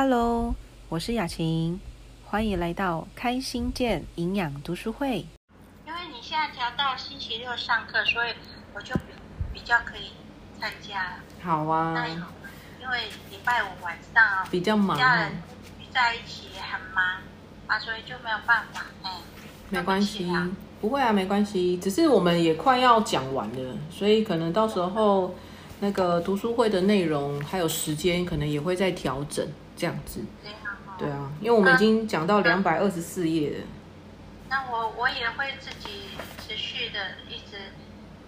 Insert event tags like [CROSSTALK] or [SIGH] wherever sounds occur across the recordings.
Hello，我是雅琴，欢迎来到开心健营养读书会。因为你现在调到星期六上课，所以我就比比较可以参加。好啊，那因为礼拜五晚上啊，比较忙家人聚在一起很忙啊，所以就没有办法。哎，没关系不起啊，不会啊，没关系。只是我们也快要讲完了，所以可能到时候那个读书会的内容还有时间，可能也会再调整这样子。对啊，因为我们已经讲到两百二十四页了。那我我也会自己持续的一直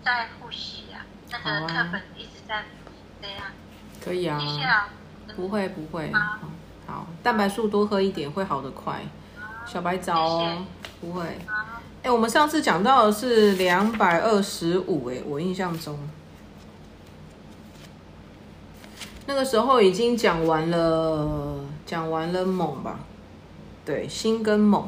在复习啊，那个课本一直在这样。可以啊谢，谢老。不会不会。好蛋白素多喝一点会好得快。小白早哦，不会。好，哎、我们上次讲到的是两百二十五，哎，我印象中那个时候已经讲完了，讲完了锰吧？对，锌跟锰。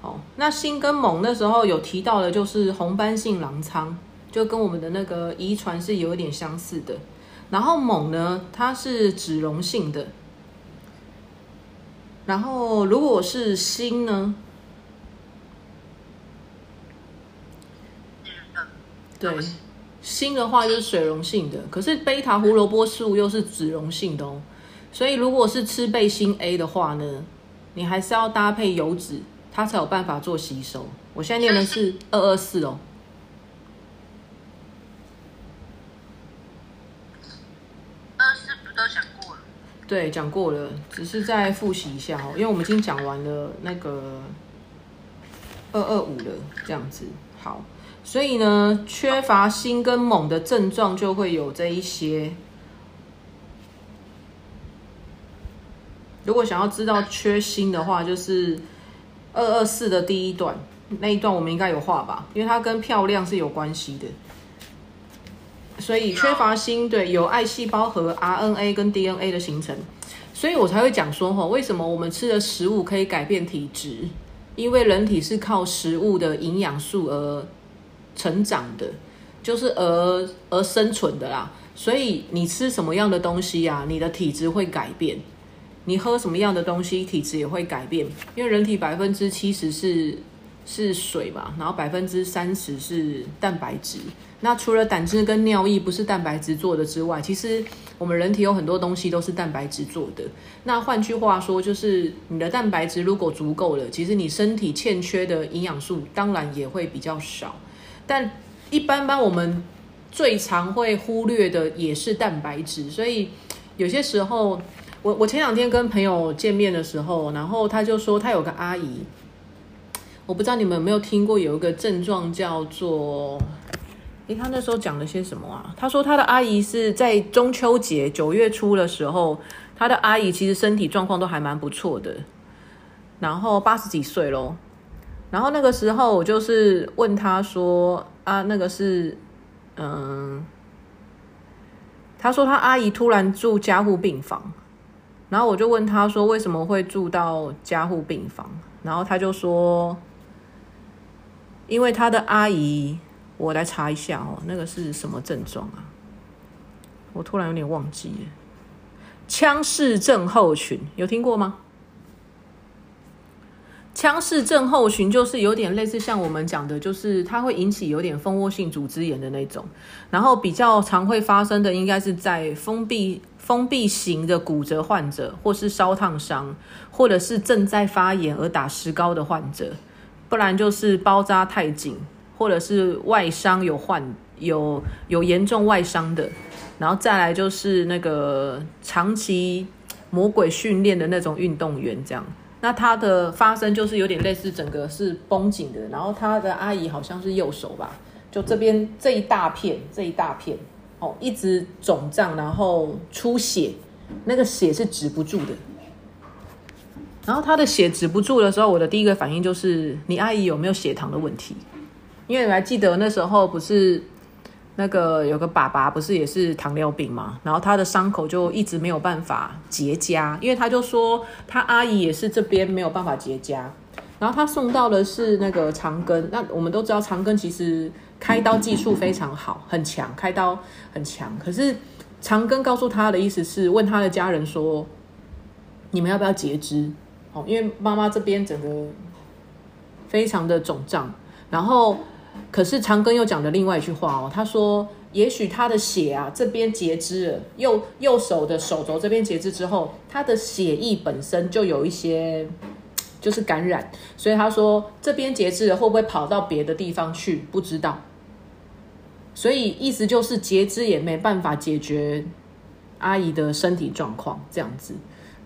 哦，那锌跟锰那时候有提到的，就是红斑性狼疮，就跟我们的那个遗传是有一点相似的。然后锰呢，它是脂溶性的。然后如果是锌呢，对，锌的话就是水溶性的，可是贝塔胡萝卜素又是脂溶性的哦。所以如果是吃贝锌 A 的话呢，你还是要搭配油脂，它才有办法做吸收。我现在念的是二二四哦，二四不都讲过了？对，讲过了，只是再复习一下哦，因为我们已经讲完了那个二二五了，这样子。好，所以呢，缺乏锌跟锰的症状就会有这一些。如果想要知道缺锌的话，就是二二四的第一段那一段，我们应该有画吧？因为它跟漂亮是有关系的。所以缺乏锌，对，有癌细胞和 RNA 跟 DNA 的形成，所以我才会讲说哈，为什么我们吃的食物可以改变体质？因为人体是靠食物的营养素而成长的，就是而而生存的啦。所以你吃什么样的东西啊，你的体质会改变；你喝什么样的东西，体质也会改变。因为人体百分之七十是是水嘛，然后百分之三十是蛋白质。那除了胆汁跟尿液不是蛋白质做的之外，其实我们人体有很多东西都是蛋白质做的。那换句话说，就是你的蛋白质如果足够了，其实你身体欠缺的营养素当然也会比较少。但一般般我们最常会忽略的也是蛋白质，所以有些时候，我我前两天跟朋友见面的时候，然后他就说他有个阿姨，我不知道你们有没有听过有一个症状叫做。诶，他那时候讲了些什么啊？他说他的阿姨是在中秋节九月初的时候，他的阿姨其实身体状况都还蛮不错的，然后八十几岁咯。然后那个时候我就是问他说啊，那个是嗯，他说他阿姨突然住加护病房，然后我就问他说为什么会住到加护病房，然后他就说，因为他的阿姨。我来查一下哦，那个是什么症状啊？我突然有点忘记了。腔室症候群有听过吗？腔室症候群就是有点类似像我们讲的，就是它会引起有点蜂窝性组织炎的那种，然后比较常会发生的应该是在封闭封闭型的骨折患者，或是烧烫伤，或者是正在发炎而打石膏的患者，不然就是包扎太紧。或者是外伤有患有有严重外伤的，然后再来就是那个长期魔鬼训练的那种运动员，这样，那他的发生就是有点类似整个是绷紧的，然后他的阿姨好像是右手吧，就这边这一大片这一大片哦，一直肿胀，然后出血，那个血是止不住的。然后他的血止不住的时候，我的第一个反应就是你阿姨有没有血糖的问题？因为你还记得那时候不是那个有个爸爸不是也是糖尿病嘛，然后他的伤口就一直没有办法结痂，因为他就说他阿姨也是这边没有办法结痂，然后他送到的是那个长庚，那我们都知道长庚其实开刀技术非常好，很强，开刀很强，可是长庚告诉他的意思是问他的家人说，你们要不要截肢？哦，因为妈妈这边整个非常的肿胀，然后可是长庚又讲了另外一句话哦，他说，也许他的血啊这边截肢了，右右手的手肘这边截肢之后，他的血液本身就有一些就是感染，所以他说这边截肢了会不会跑到别的地方去？不知道。所以意思就是截肢也没办法解决阿姨的身体状况这样子，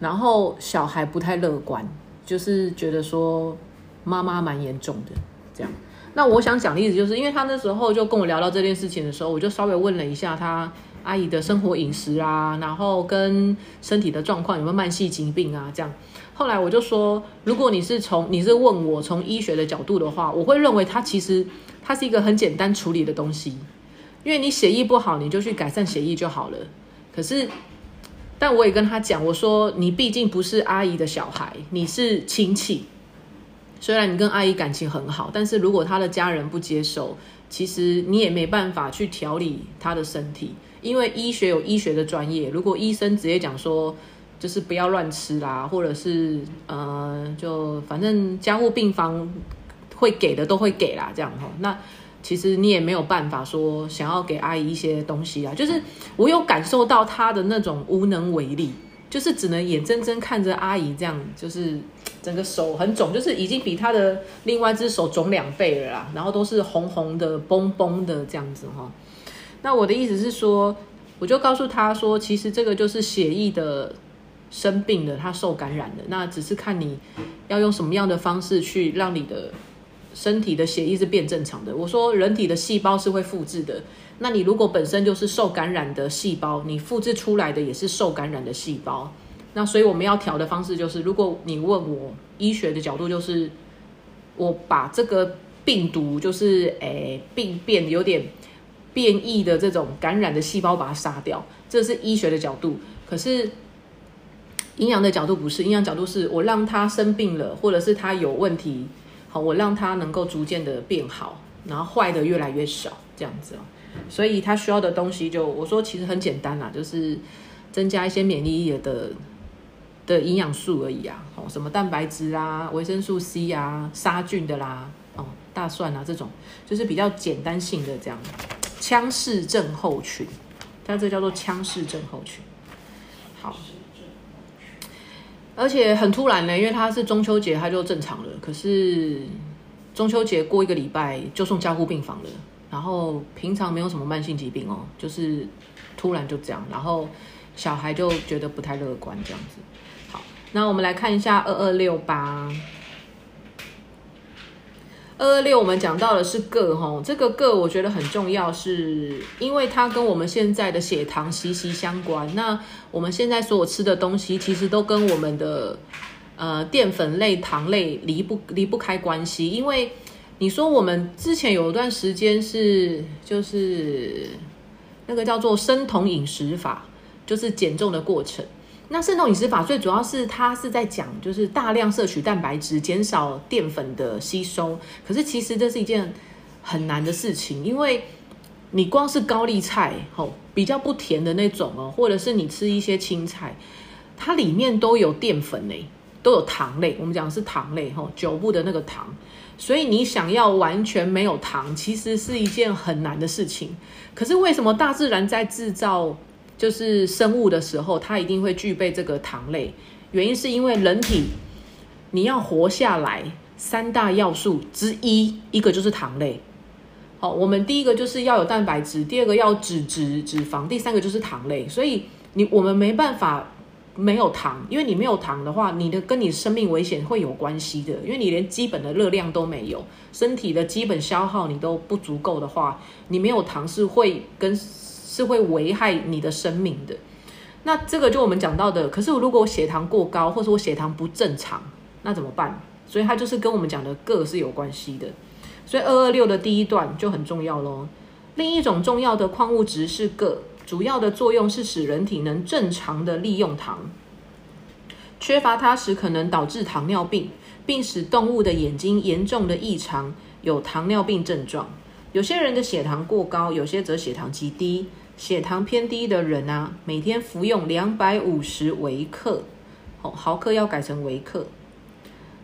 然后小孩不太乐观，就是觉得说妈妈蛮严重的这样。那我想讲的意思就是，因为他那时候就跟我聊到这件事情的时候，我就稍微问了一下他阿姨的生活饮食啊，然后跟身体的状况有没有慢性疾病啊这样。后来我就说，如果你是从你是问我从医学的角度的话，我会认为它其实它是一个很简单处理的东西。因为你血液不好，你就去改善血液就好了。可是，但我也跟他讲，我说你毕竟不是阿姨的小孩，你是亲戚。虽然你跟阿姨感情很好，但是如果她的家人不接受，其实你也没办法去调理她的身体。因为医学有医学的专业，如果医生直接讲说，就是不要乱吃啦，或者是呃，就反正家务病房会给的都会给啦，这样哈，那。其实你也没有办法说想要给阿姨一些东西啊，就是我有感受到她的那种无能为力，就是只能眼睁睁看着阿姨这样，就是整个手很肿，就是已经比他的另外一只手肿两倍了啦，然后都是红红的、崩崩的这样子哈。那我的意思是说，我就告诉他说，其实这个就是血液的生病的，他受感染的，那只是看你要用什么样的方式去让你的。身体的血液是变正常的。我说，人体的细胞是会复制的。那你如果本身就是受感染的细胞，你复制出来的也是受感染的细胞。那所以我们要调的方式就是，如果你问我医学的角度，就是我把这个病毒，就是诶病变有点变异的这种感染的细胞把它杀掉，这是医学的角度。可是营养的角度不是，营养角度是我让他生病了，或者是他有问题。好，我让它能够逐渐的变好，然后坏的越来越少，这样子。所以它需要的东西，就我说其实很简单啦，就是增加一些免疫力的的营养素而已啊。哦，什么蛋白质啊、维生素 C 啊、杀菌的啦，哦，大蒜啊这种，就是比较简单性的这样。腔室症候群，它这叫做腔室症候群。好。而且很突然呢，因为他是中秋节他就正常了，可是中秋节过一个礼拜就送加护病房了。然后平常没有什么慢性疾病哦，就是突然就这样，然后小孩就觉得不太乐观这样子。那我们来看一下二二六八。二二六，我们讲到的是铬哈，这个铬我觉得很重要，是因为它跟我们现在的血糖息息相关。那我们现在所有吃的东西，其实都跟我们的呃淀粉类、糖类离不离不开关系。因为你说我们之前有一段时间是就是那个叫做生酮饮食法，就是减重的过程。那渗透饮食法最主要是它是在讲，就是大量摄取蛋白质，减少淀粉的吸收。可是其实这是一件很难的事情，因为你光是高丽菜，吼比较不甜的那种哦，或者是你吃一些青菜，它里面都有淀粉类，都有糖类。我们讲是糖类，吼九部的那个糖。所以你想要完全没有糖，其实是一件很难的事情。可是为什么大自然在制造？就是生物的时候，它一定会具备这个糖类。原因是因为人体你要活下来，三大要素之一，一个就是糖类。好，我们第一个就是要有蛋白质，第二个要脂质脂肪，第三个就是糖类。所以你我们没办法没有糖，因为你没有糖的话，你的跟你生命危险会有关系的。因为你连基本的热量都没有，身体的基本消耗你都不足够的话，你没有糖是会跟。是会危害你的生命的，那这个就我们讲到的。可是如果我血糖过高，或者我血糖不正常，那怎么办？所以它就是跟我们讲的铬是有关系的。所以二二六的第一段就很重要喽。另一种重要的矿物质是铬，主要的作用是使人体能正常的利用糖。缺乏它时可能导致糖尿病，并使动物的眼睛严重的异常，有糖尿病症状。有些人的血糖过高，有些则血糖极低。血糖偏低的人啊，每天服用两百五十微克，哦，毫克要改成微克。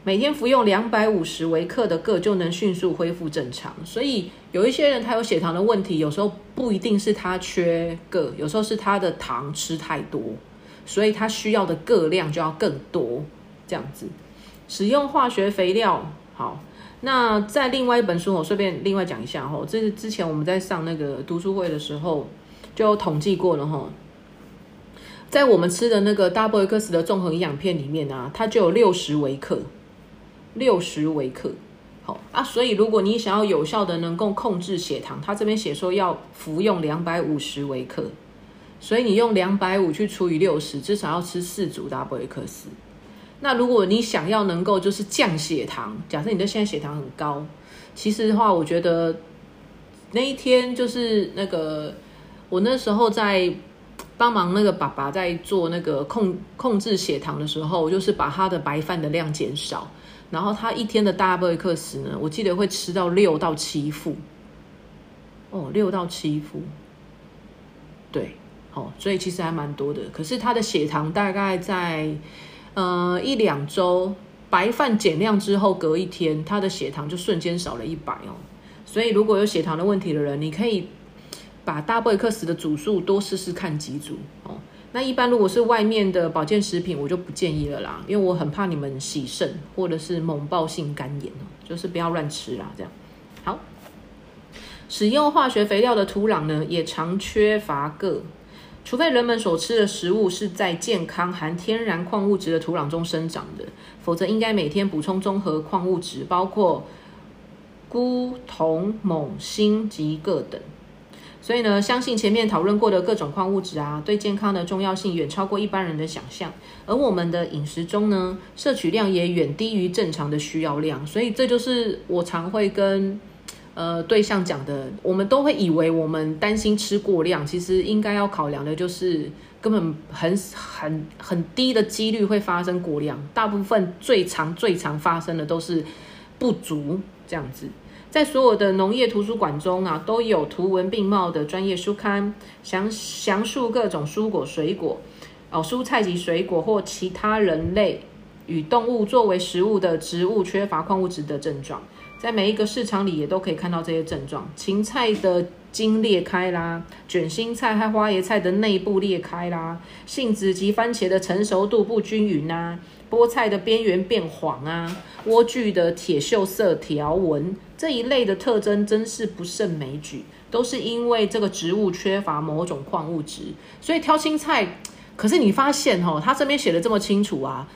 每天服用两百五十微克的铬就能迅速恢复正常。所以有一些人他有血糖的问题，有时候不一定是他缺铬，有时候是他的糖吃太多，所以他需要的铬量就要更多。这样子，使用化学肥料好。那在另外一本书，我顺便另外讲一下哈，这是之前我们在上那个读书会的时候就统计过了哈。在我们吃的那个 Double X 的综合营养片里面啊，它就有六十微克。六十微克，好啊，所以如果你想要有效的能够控制血糖，它这边写说要服用两百五十微克，所以你用两百五去除以六十，至少要吃四组 WEX。那如果你想要能够就是降血糖，假设你的现在血糖很高，其实的话，我觉得那一天就是那个我那时候在帮忙那个爸爸在做那个控控制血糖的时候，就是把他的白饭的量减少。然后他一天的大贝克斯呢，我记得会吃到六到七副，哦，六到七副，对，哦，所以其实还蛮多的。可是他的血糖大概在呃一两周白饭减量之后，隔一天他的血糖就瞬间少了一百哦。所以如果有血糖的问题的人，你可以把大贝克斯的组数多试试看几组哦。那一般如果是外面的保健食品，我就不建议了啦，因为我很怕你们洗肾或者是猛暴性肝炎哦，就是不要乱吃啦。这样好，使用化学肥料的土壤呢，也常缺乏铬，除非人们所吃的食物是在健康含天然矿物质的土壤中生长的，否则应该每天补充综合矿物质，包括钴、铜、锰、锌及铬等。所以呢，相信前面讨论过的各种矿物质啊，对健康的重要性远超过一般人的想象。而我们的饮食中呢，摄取量也远低于正常的需要量。所以这就是我常会跟呃对象讲的，我们都会以为我们担心吃过量，其实应该要考量的就是根本很很很低的几率会发生过量，大部分最常最常发生的都是不足这样子。在所有的农业图书馆中啊，都有图文并茂的专业书刊，详详述各种蔬果、水果，哦，蔬菜及水果或其他人类与动物作为食物的植物缺乏矿物质的症状。在每一个市场里也都可以看到这些症状：芹菜的茎裂开啦，卷心菜和花椰菜的内部裂开啦，杏子及番茄的成熟度不均匀呐。菠菜的边缘变黄啊，莴苣的铁锈色条纹这一类的特征真是不胜枚举，都是因为这个植物缺乏某种矿物质。所以挑青菜，可是你发现哦，他这边写的这么清楚啊，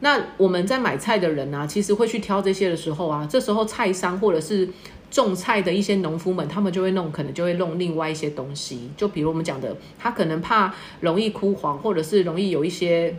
那我们在买菜的人啊，其实会去挑这些的时候啊，这时候菜商或者是种菜的一些农夫们，他们就会弄，可能就会弄另外一些东西，就比如我们讲的，他可能怕容易枯黄，或者是容易有一些。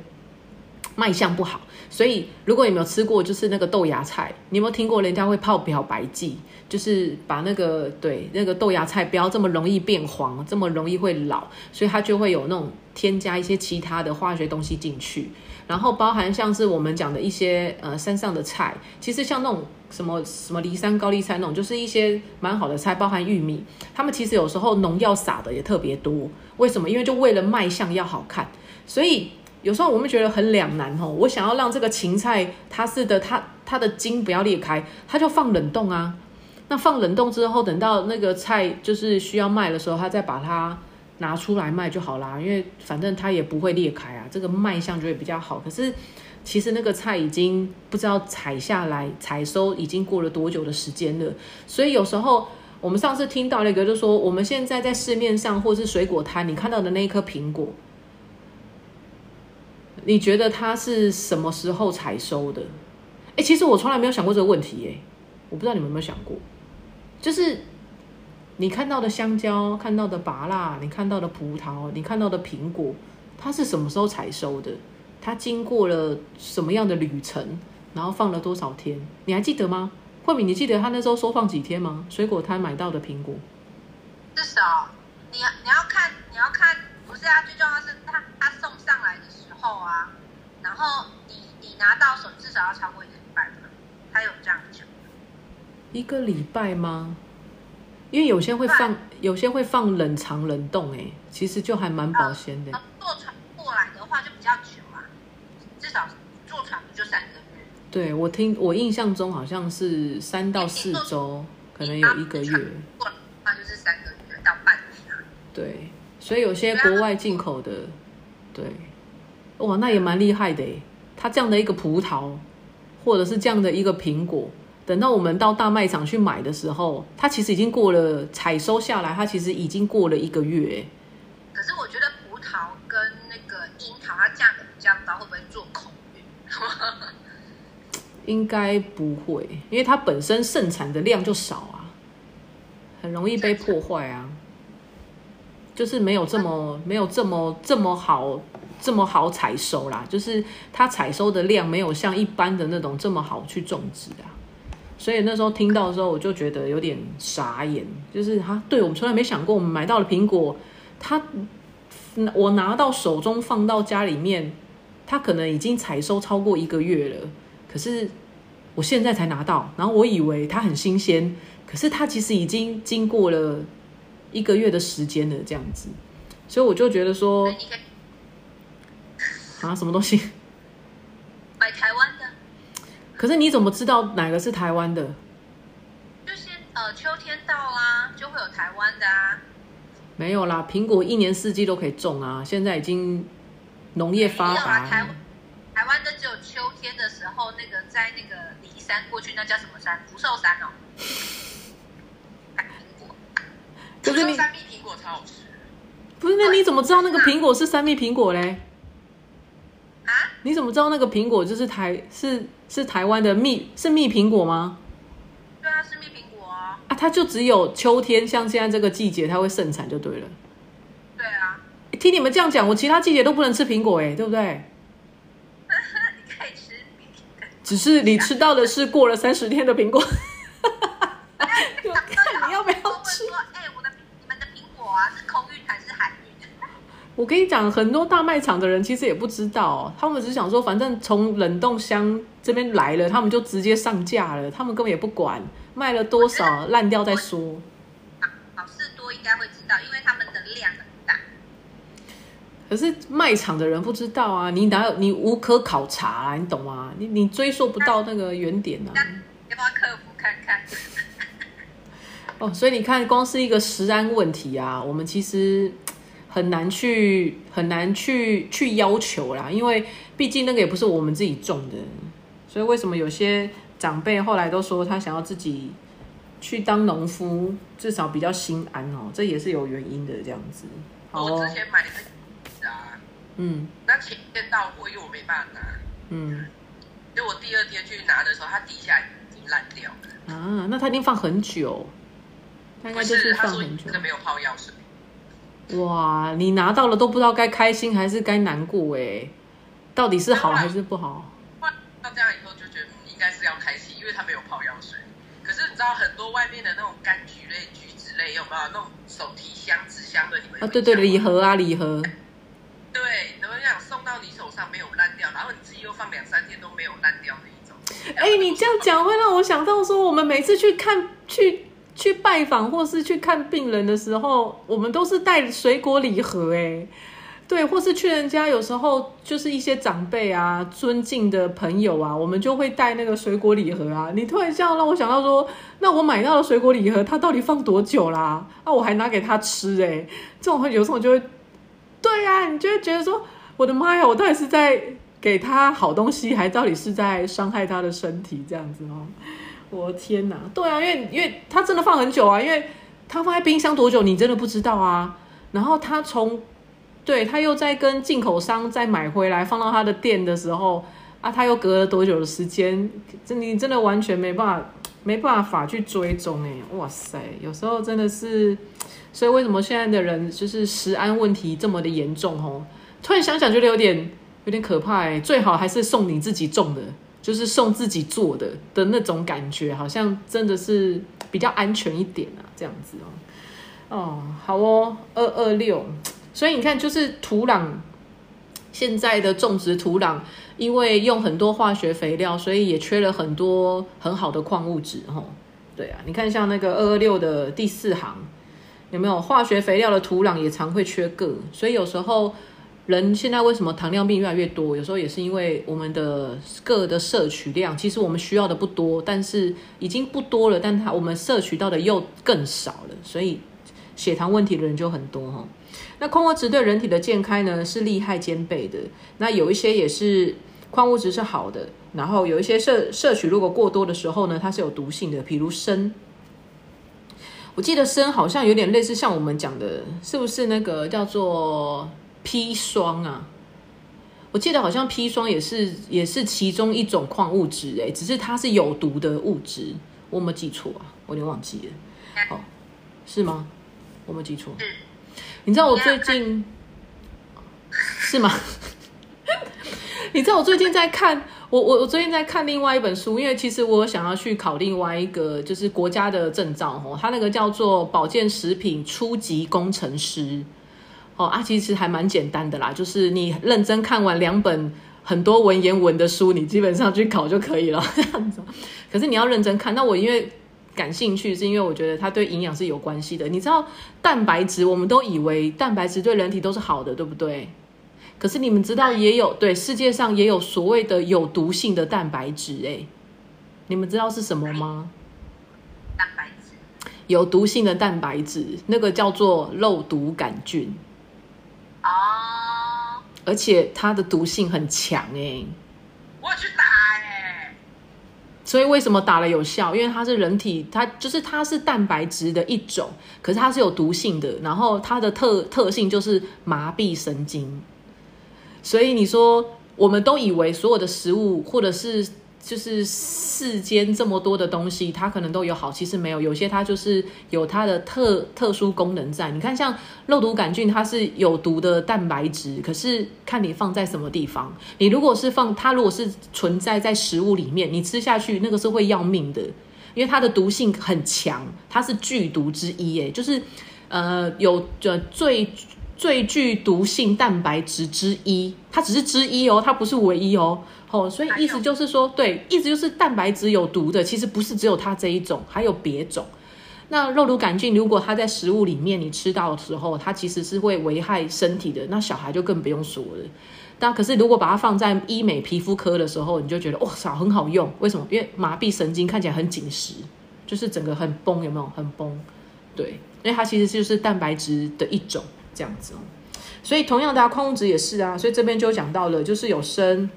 卖相不好，所以如果你没有吃过，就是那个豆芽菜，你有没有听过人家会泡漂白剂，就是把那个对那个豆芽菜不要这么容易变黄，这么容易会老，所以它就会有那种添加一些其他的化学东西进去，然后包含像是我们讲的一些呃山上的菜，其实像那种什么什么梨山高丽菜那种，就是一些蛮好的菜，包含玉米，他们其实有时候农药撒的也特别多，为什么？因为就为了卖相要好看，所以。有时候我们觉得很两难哦，我想要让这个芹菜它是的，它它的茎不要裂开，它就放冷冻啊。那放冷冻之后，等到那个菜就是需要卖的时候，它再把它拿出来卖就好啦。因为反正它也不会裂开啊，这个卖相就会比较好。可是其实那个菜已经不知道采下来、采收已经过了多久的时间了。所以有时候我们上次听到那个就说，我们现在在市面上或是水果摊你看到的那一颗苹果。你觉得它是什么时候采收的？哎，其实我从来没有想过这个问题，哎，我不知道你们有没有想过，就是你看到的香蕉、看到的芭辣、你看到的葡萄、你看到的苹果，它是什么时候采收的？它经过了什么样的旅程？然后放了多少天？你还记得吗？慧敏，你记得他那时候收放几天吗？水果摊买到的苹果，至少你你要看你要看，不是啊，最重要是。后啊，然后你你拿到手至少要超过一个礼拜吧？他有这样讲。一个礼拜吗？因为有些会放，有些会放冷藏冷冻，哎，其实就还蛮保鲜的。坐船过来的话就比较久啊，至少坐船不就三个月对我听我印象中好像是三到四周，可能有一个月。过那就是三个月到半年。对，所以有些国外进口的，对，哇，那也蛮厉害的诶。它这样的一个葡萄，或者是这样的一个苹果，等到我们到大卖场去买的时候，它其实已经过了采收下来，它其实已经过了一个月。可是我觉得葡萄跟那个樱桃，它价格比较高，会不会做空运？[LAUGHS] 应该不会，因为它本身盛产的量就少啊，很容易被破坏啊，就是没有这么没有这么这么好。这么好采收啦，就是它采收的量没有像一般的那种这么好去种植啊，所以那时候听到的时候，我就觉得有点傻眼，就是哈，对我们从来没想过，我们买到了苹果，它我拿到手中放到家里面，它可能已经采收超过一个月了，可是我现在才拿到，然后我以为它很新鲜，可是它其实已经经过了一个月的时间了，这样子，所以我就觉得说。啊，什么东西？买台湾的。可是你怎么知道哪个是台湾的？就是呃，秋天到啦，就会有台湾的啊。没有啦，苹果一年四季都可以种啊。现在已经农业发达。台台湾的只有秋天的时候，那个在那个骊山过去，那叫什么山？福寿山哦。苹果。就是你三蜜苹果超好吃。不是，那你怎么知道那个苹果是三蜜苹果嘞？你怎么知道那个苹果就是台是是台湾的蜜是蜜苹果吗？对啊，是蜜苹果啊。啊，它就只有秋天，像现在这个季节，它会盛产就对了。对啊。听你们这样讲，我其他季节都不能吃苹果哎，对不对？[LAUGHS] 你可以吃。只是你吃到的是过了三十天的苹果。[LAUGHS] 看你要不要吃？哎，我的你们的苹果啊，是空运还是海运？我跟你讲，很多大卖场的人其实也不知道，他们只想说，反正从冷冻箱这边来了，他们就直接上架了，他们根本也不管卖了多少，烂掉再说。好事多应该会知道，因为他们的量很大。可是卖场的人不知道啊，你哪有你无可考察啊，你懂吗？你你追溯不到那个原点啊。要不要客服看看？哦，所以你看，光是一个食安问题啊，我们其实。很难去很难去去要求啦，因为毕竟那个也不是我们自己种的，所以为什么有些长辈后来都说他想要自己去当农夫，至少比较心安哦，这也是有原因的这样子。哦我之前买的啊，嗯，那前天到货，因为我没办法。拿，嗯，因为我第二天去拿的时候，它底下已经烂掉了。啊，那它一定放很久，大概就是放很久，这个没有泡药水。哇，你拿到了都不知道该开心还是该难过哎，到底是好还是不好？那这样以后就觉得应该是要开心，因为他没有泡药水。可是你知道很多外面的那种柑橘类、橘子类有没有那种手提箱、纸箱的？你们啊，对对，礼盒啊，礼盒。对，怎么讲送到你手上没有烂掉，然后你自己又放两三天都没有烂掉的一种。哎，你这样讲会让我想到说，我们每次去看去。去拜访或是去看病人的时候，我们都是带水果礼盒，哎，对，或是去人家有时候就是一些长辈啊、尊敬的朋友啊，我们就会带那个水果礼盒啊。你突然这样让我想到说，那我买到的水果礼盒，它到底放多久啦？啊，我还拿给他吃，哎，这种有时候就会，对呀，你就会觉得说，我的妈呀，我到底是在给他好东西，还到底是在伤害他的身体这样子哦。我的天哪，对啊，因为因为它真的放很久啊，因为它放在冰箱多久你真的不知道啊。然后他从，对他又在跟进口商再买回来放到他的店的时候啊，他又隔了多久的时间？这你真的完全没办法没办法去追踪哎，哇塞，有时候真的是，所以为什么现在的人就是食安问题这么的严重哦？突然想想觉得有点有点可怕哎，最好还是送你自己种的。就是送自己做的的那种感觉，好像真的是比较安全一点啊，这样子哦。哦，好哦，二二六。所以你看，就是土壤现在的种植土壤，因为用很多化学肥料，所以也缺了很多很好的矿物质。哦。对啊，你看像那个二二六的第四行，有没有化学肥料的土壤也常会缺铬，所以有时候。人现在为什么糖尿病越来越多？有时候也是因为我们的各的摄取量，其实我们需要的不多，但是已经不多了，但它我们摄取到的又更少了，所以血糖问题的人就很多哈。那矿物质对人体的健康呢是利害兼备的。那有一些也是矿物质是好的，然后有一些摄摄取如果过多的时候呢，它是有毒性的，比如砷。我记得砷好像有点类似像我们讲的，是不是那个叫做砒霜啊？我记得好像砒霜也是也是其中一种矿物质，哎，只是它是有毒的物质，我没记错啊，我有点忘记了，哦，是吗？我没记错。你知道我最近 [LAUGHS] 是吗？你知道我最近在看我我我最近在看另外一本书，因为其实我想要去考另外一个就是国家的证照哦，它那个叫做保健食品初级工程师哦啊，其实还蛮简单的啦，就是你认真看完两本很多文言文的书，你基本上去考就可以了 [LAUGHS] 这样子。可是你要认真看，那我因为。感兴趣是因为我觉得它对营养是有关系的。你知道蛋白质，我们都以为蛋白质对人体都是好的，对不对？可是你们知道也有对世界上也有所谓的有毒性的蛋白质，哎，你们知道是什么吗？蛋白质有毒性的蛋白质，那个叫做肉毒杆菌。哦，而且它的毒性很强，哎，我去打。所以为什么打了有效？因为它是人体，它就是它是蛋白质的一种，可是它是有毒性的。然后它的特特性就是麻痹神经。所以你说，我们都以为所有的食物或者是。就是世间这么多的东西，它可能都有好，其实没有。有些它就是有它的特特殊功能在。你看，像肉毒杆菌，它是有毒的蛋白质，可是看你放在什么地方。你如果是放它，如果是存在在食物里面，你吃下去那个是会要命的，因为它的毒性很强，它是剧毒之一。诶，就是呃，有着最最具毒性蛋白质之一，它只是之一哦，它不是唯一哦。哦，所以意思就是说，对，意思就是蛋白质有毒的，其实不是只有它这一种，还有别种。那肉毒杆菌如果它在食物里面你吃到的时候，它其实是会危害身体的。那小孩就更不用说了。但可是如果把它放在医美皮肤科的时候，你就觉得哇操，很好用。为什么？因为麻痹神经看起来很紧实，就是整个很崩，有没有？很崩。对，因为它其实就是蛋白质的一种这样子哦。所以同样的矿物质也是啊。所以这边就讲到了，就是有砷。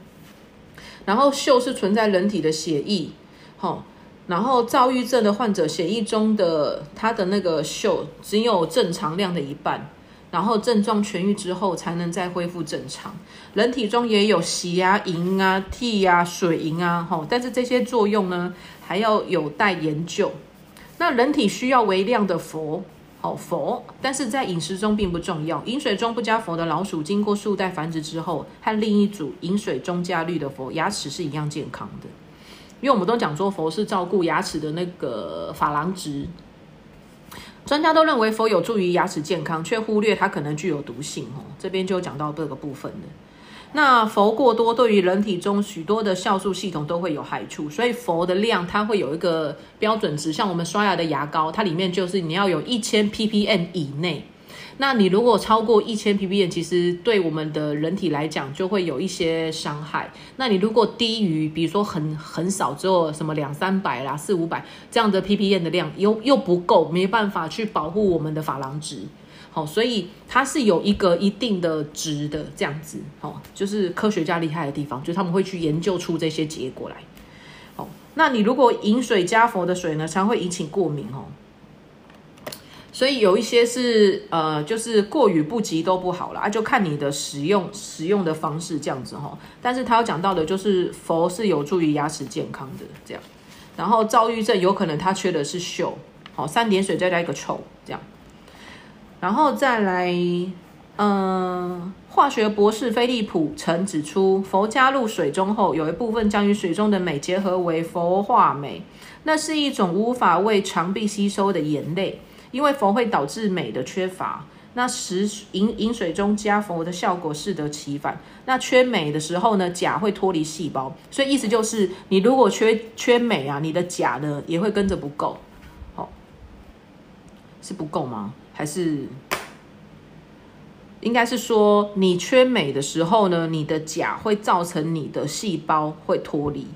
然后溴是存在人体的血液，好，然后躁郁症的患者血液中的他的那个溴只有正常量的一半，然后症状痊愈之后才能再恢复正常。人体中也有硒啊、银啊、锑啊、水银啊，哈，但是这些作用呢还要有待研究。那人体需要微量的氟。哦，氟，但是在饮食中并不重要。饮水中不加氟的老鼠，经过数代繁殖之后，和另一组饮水中加氯的氟，牙齿是一样健康的。因为我们都讲说氟是照顾牙齿的那个珐琅质，专家都认为氟有助于牙齿健康，却忽略它可能具有毒性。哦，这边就讲到这个部分了。那氟过多对于人体中许多的酵素系统都会有害处，所以氟的量它会有一个标准值，像我们刷牙的牙膏，它里面就是你要有一千 ppm 以内。那你如果超过一千 ppm，其实对我们的人体来讲就会有一些伤害。那你如果低于，比如说很很少，只有什么两三百啦、四五百这样的 ppm 的量，又又不够，没办法去保护我们的珐琅质。好，所以它是有一个一定的值的这样子，好，就是科学家厉害的地方，就他们会去研究出这些结果来。好，那你如果饮水加氟的水呢，才会引起过敏哦。所以有一些是呃，就是过与不及都不好了啊，就看你的使用使用的方式这样子哈。但是他要讲到的就是佛是有助于牙齿健康的这样，然后躁郁症有可能他缺的是溴，好，三点水再加一个臭这样。然后再来，嗯，化学博士菲利普曾指出，氟加入水中后，有一部分将与水中的镁结合为氟化镁，那是一种无法为肠壁吸收的盐类，因为氟会导致镁的缺乏。那食饮饮水中加氟的效果适得其反。那缺镁的时候呢，钾会脱离细胞，所以意思就是，你如果缺缺镁啊，你的钾呢也会跟着不够。好，是不够吗？还是应该是说你缺镁的时候呢，你的钾会造成你的细胞会脱离，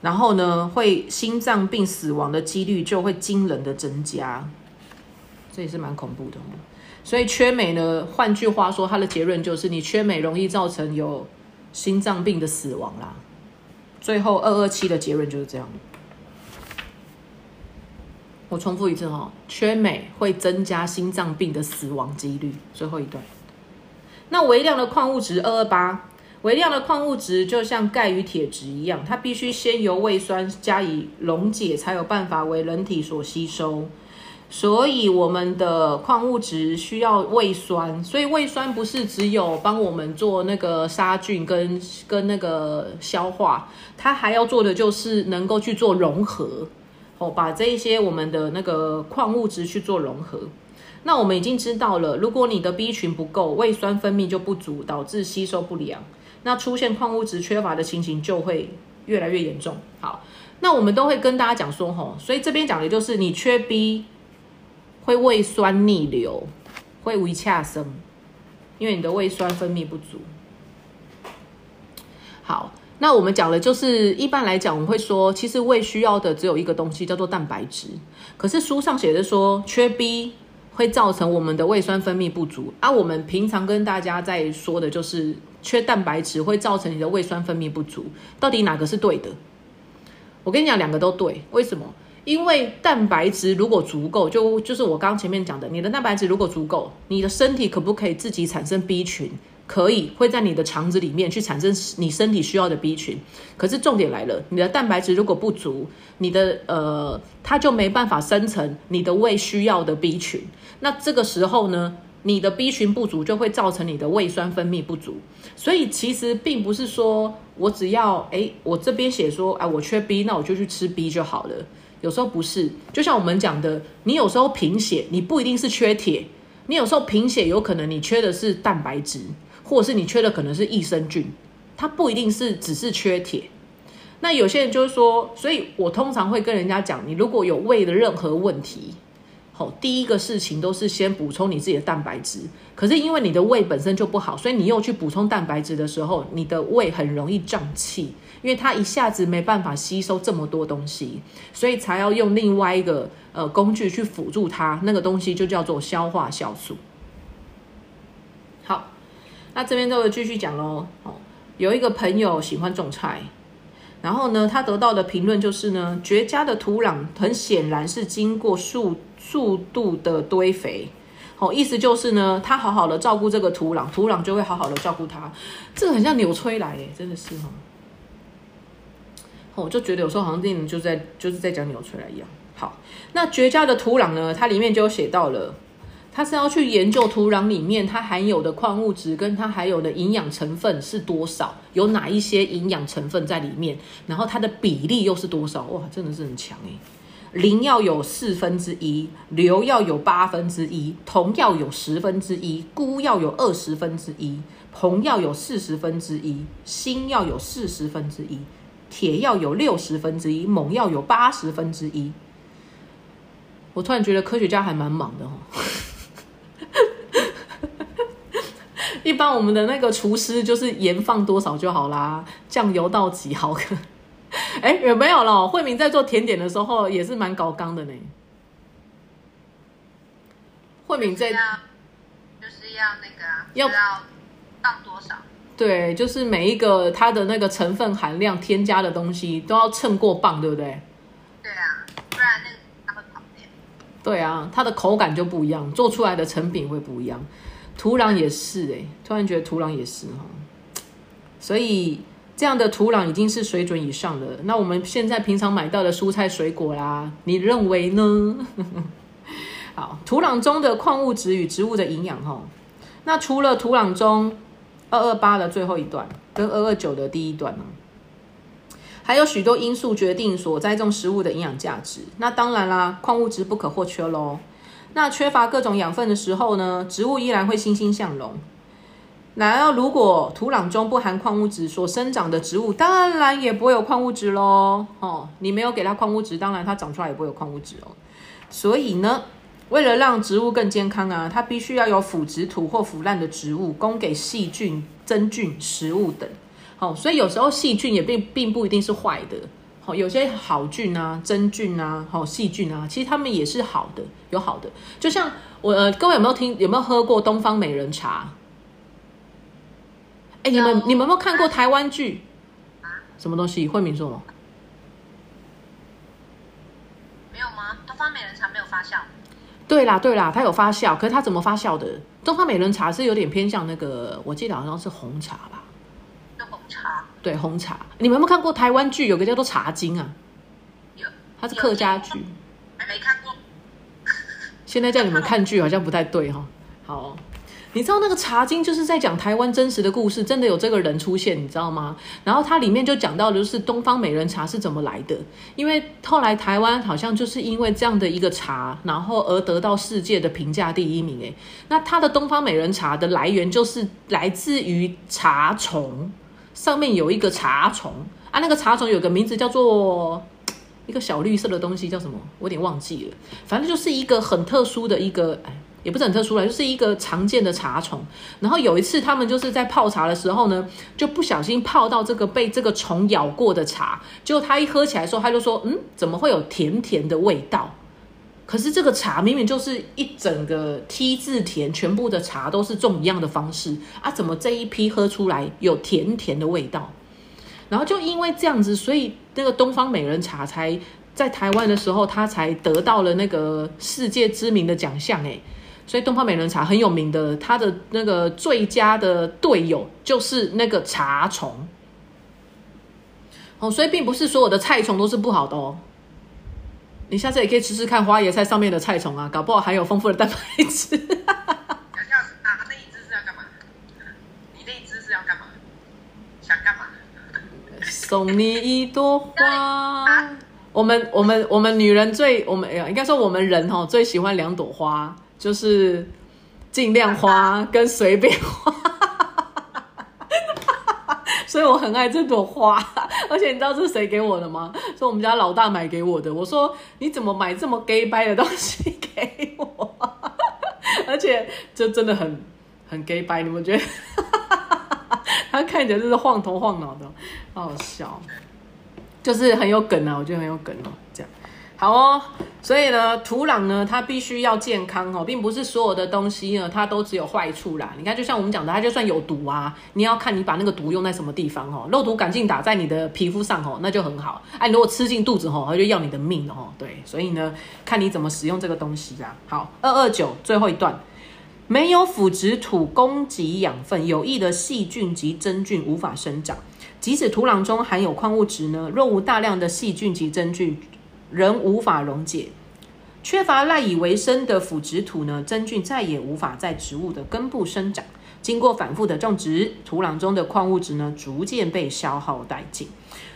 然后呢，会心脏病死亡的几率就会惊人的增加，这也是蛮恐怖的。所以缺镁呢，换句话说，它的结论就是你缺镁容易造成有心脏病的死亡啦。最后二二七的结论就是这样。我重复一次哈，缺镁会增加心脏病的死亡几率。最后一段，那微量的矿物质二二八，微量的矿物质就像钙与铁质一样，它必须先由胃酸加以溶解，才有办法为人体所吸收。所以我们的矿物质需要胃酸，所以胃酸不是只有帮我们做那个杀菌跟跟那个消化，它还要做的就是能够去做融合。哦，把这一些我们的那个矿物质去做融合。那我们已经知道了，如果你的 B 群不够，胃酸分泌就不足，导致吸收不良，那出现矿物质缺乏的情形就会越来越严重。好，那我们都会跟大家讲说，吼，所以这边讲的就是你缺 B 会胃酸逆流，会胃恰生，因为你的胃酸分泌不足。好。那我们讲的就是一般来讲，我们会说，其实胃需要的只有一个东西，叫做蛋白质。可是书上写的说，缺 B 会造成我们的胃酸分泌不足。啊，我们平常跟大家在说的就是，缺蛋白质会造成你的胃酸分泌不足。到底哪个是对的？我跟你讲，两个都对。为什么？因为蛋白质如果足够，就就是我刚刚前面讲的，你的蛋白质如果足够，你的身体可不可以自己产生 B 群？可以会在你的肠子里面去产生你身体需要的 B 群，可是重点来了，你的蛋白质如果不足，你的呃，它就没办法生成你的胃需要的 B 群。那这个时候呢，你的 B 群不足就会造成你的胃酸分泌不足。所以其实并不是说我只要哎，我这边写说哎，我缺 B，那我就去吃 B 就好了。有时候不是，就像我们讲的，你有时候贫血，你不一定是缺铁，你有时候贫血有可能你缺的是蛋白质。或者是你缺的可能是益生菌，它不一定是只是缺铁。那有些人就是说，所以我通常会跟人家讲，你如果有胃的任何问题，好，第一个事情都是先补充你自己的蛋白质。可是因为你的胃本身就不好，所以你又去补充蛋白质的时候，你的胃很容易胀气，因为它一下子没办法吸收这么多东西，所以才要用另外一个呃工具去辅助它，那个东西就叫做消化酵素。那这边就会继续讲喽。哦，有一个朋友喜欢种菜，然后呢，他得到的评论就是呢，绝佳的土壤很显然是经过速速度的堆肥。好，意思就是呢，他好好的照顾这个土壤，土壤就会好好的照顾他。这个很像纽崔莱耶，真的是哈。我就觉得有时候好像电影就在就是在讲纽崔莱一样。好，那绝佳的土壤呢，它里面就写到了。它是要去研究土壤里面它含有的矿物质跟它含有的营养成分是多少，有哪一些营养成分在里面，然后它的比例又是多少？哇，真的是很强诶。磷要有四分之一，硫要有八分之一，铜要有十分之一，钴要有二十分之一，硼要有四十分之一，锌要有四十分之一，铁要有六十分之一，锰要有八十分之一。我突然觉得科学家还蛮忙的哦。一般我们的那个厨师就是盐放多少就好啦，酱油到几毫克。哎，有没有了？慧明在做甜点的时候也是蛮搞刚的呢。慧敏在就是要那个要放多少？对，就是每一个它的那个成分含量添加的东西都要称过磅，对不对？对啊，不然那个它会跑掉。对啊，它的口感就不一样，做出来的成品会不一样。土壤也是哎，突然觉得土壤也是哈，所以这样的土壤已经是水准以上的。那我们现在平常买到的蔬菜水果啦，你认为呢？[LAUGHS] 好，土壤中的矿物质与植物的营养哈。那除了土壤中二二八的最后一段跟二二九的第一段呢，还有许多因素决定所栽种食物的营养价值。那当然啦，矿物质不可或缺喽。那缺乏各种养分的时候呢，植物依然会欣欣向荣。然而，如果土壤中不含矿物质，所生长的植物当然也不会有矿物质喽。哦，你没有给它矿物质，当然它长出来也不会有矿物质哦。所以呢，为了让植物更健康啊，它必须要有腐殖土或腐烂的植物，供给细菌、真菌、食物等。好，所以有时候细菌也并并不一定是坏的。好，有些好菌啊、真菌啊、好细菌啊，其实它们也是好的，有好的。就像我，呃，各位有没有听？有没有喝过东方美人茶？哎，你们你们有没有看过台湾剧？什么东西？惠敏说吗？没有吗？东方美人茶没有发酵。对啦，对啦，它有发酵，可是它怎么发酵的？东方美人茶是有点偏向那个，我记得好像是红茶吧。对，红茶。你们有没有看过台湾剧？有个叫做《茶经》啊。有。它是客家剧。还没看过。现在叫你们看剧好像不太对哈。好。你知道那个《茶经》就是在讲台湾真实的故事，真的有这个人出现，你知道吗？然后它里面就讲到，就是东方美人茶是怎么来的。因为后来台湾好像就是因为这样的一个茶，然后而得到世界的评价第一名。诶，那它的东方美人茶的来源就是来自于茶虫，上面有一个茶虫啊，那个茶虫有个名字叫做一个小绿色的东西，叫什么？我有点忘记了。反正就是一个很特殊的一个哎。也不是很特殊了，就是一个常见的茶虫。然后有一次，他们就是在泡茶的时候呢，就不小心泡到这个被这个虫咬过的茶。结果他一喝起来的时候，他就说：“嗯，怎么会有甜甜的味道？”可是这个茶明明就是一整个 T 字田，全部的茶都是种一样的方式啊，怎么这一批喝出来有甜甜的味道？然后就因为这样子，所以那个东方美人茶才在台湾的时候，他才得到了那个世界知名的奖项，哎。所以东方美人茶很有名的，它的那个最佳的队友就是那个茶虫。哦，所以并不是所有的菜虫都是不好的哦。你下次也可以吃吃看花椰菜上面的菜虫啊，搞不好含有丰富的蛋白质。想要拿那一只是要干嘛？你那一只是要干嘛？想干嘛？送你一朵花。[LAUGHS] 我们我们我们女人最我们哎呀，应该说我们人哈最喜欢两朵花。就是尽量花跟随便花，[LAUGHS] 所以我很爱这朵花。而且你知道这是谁给我的吗？是我们家老大买给我的。我说你怎么买这么 gay 掰的东西给我？[LAUGHS] 而且这真的很很 gay 掰，你们觉得？[LAUGHS] 他看起来就是晃头晃脑的，好好笑。就是很有梗啊，我觉得很有梗哦，好哦，所以呢，土壤呢，它必须要健康哦，并不是所有的东西呢，它都只有坏处啦。你看，就像我们讲的，它就算有毒啊，你要看你把那个毒用在什么地方哦。肉毒杆菌打在你的皮肤上哦，那就很好。哎，如果吃进肚子哦，它就要你的命哦。对，所以呢，看你怎么使用这个东西啦。好，二二九最后一段，没有腐殖土供给养分，有益的细菌及真菌无法生长。即使土壤中含有矿物质呢，若无大量的细菌及真菌。仍无法溶解，缺乏赖以为生的腐殖土呢，真菌再也无法在植物的根部生长。经过反复的种植，土壤中的矿物质呢，逐渐被消耗殆尽。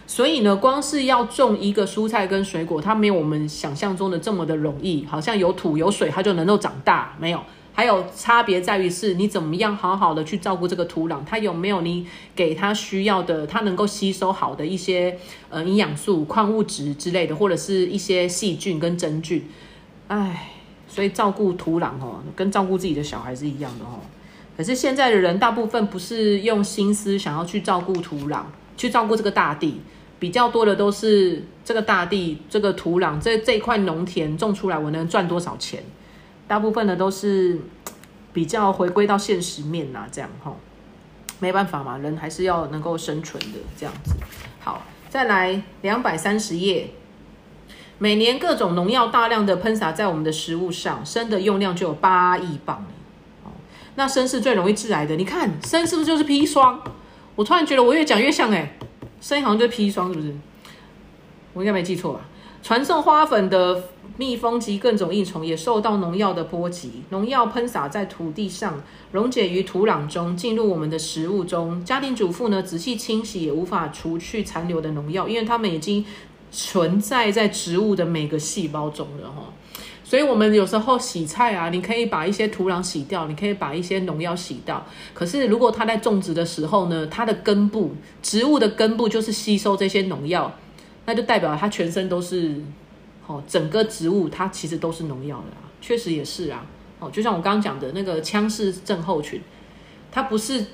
所以呢，光是要种一个蔬菜跟水果，它没有我们想象中的这么的容易，好像有土有水它就能够长大，没有。还有差别在于是，你怎么样好好的去照顾这个土壤，它有没有你给它需要的，它能够吸收好的一些呃营养素、矿物质之类的，或者是一些细菌跟真菌。唉，所以照顾土壤哦，跟照顾自己的小孩是一样的哦。可是现在的人大部分不是用心思想要去照顾土壤，去照顾这个大地，比较多的都是这个大地、这个土壤、这这块农田种出来我能赚多少钱。大部分的都是 [TSK] 比较回归到现实面呐，这样哈，没办法嘛，人还是要能够生存的这样子。好，再来两百三十页，每年各种农药大量的喷洒在我们的食物上，砷的用量就有八亿磅，那砷是最容易致癌的，你看砷是不是就是砒霜？我突然觉得我越讲越像哎，砷好像就是砒霜，是不是？我应该没记错吧？传送花粉的。蜜蜂及各种益虫也受到农药的波及，农药喷洒在土地上，溶解于土壤中，进入我们的食物中。家庭主妇呢，仔细清洗也无法除去残留的农药，因为它们已经存在在植物的每个细胞中了哈。所以，我们有时候洗菜啊，你可以把一些土壤洗掉，你可以把一些农药洗掉。可是，如果它在种植的时候呢，它的根部，植物的根部就是吸收这些农药，那就代表它全身都是。哦，整个植物它其实都是农药的啦。确实也是啊。哦，就像我刚刚讲的那个腔室症候群，它不是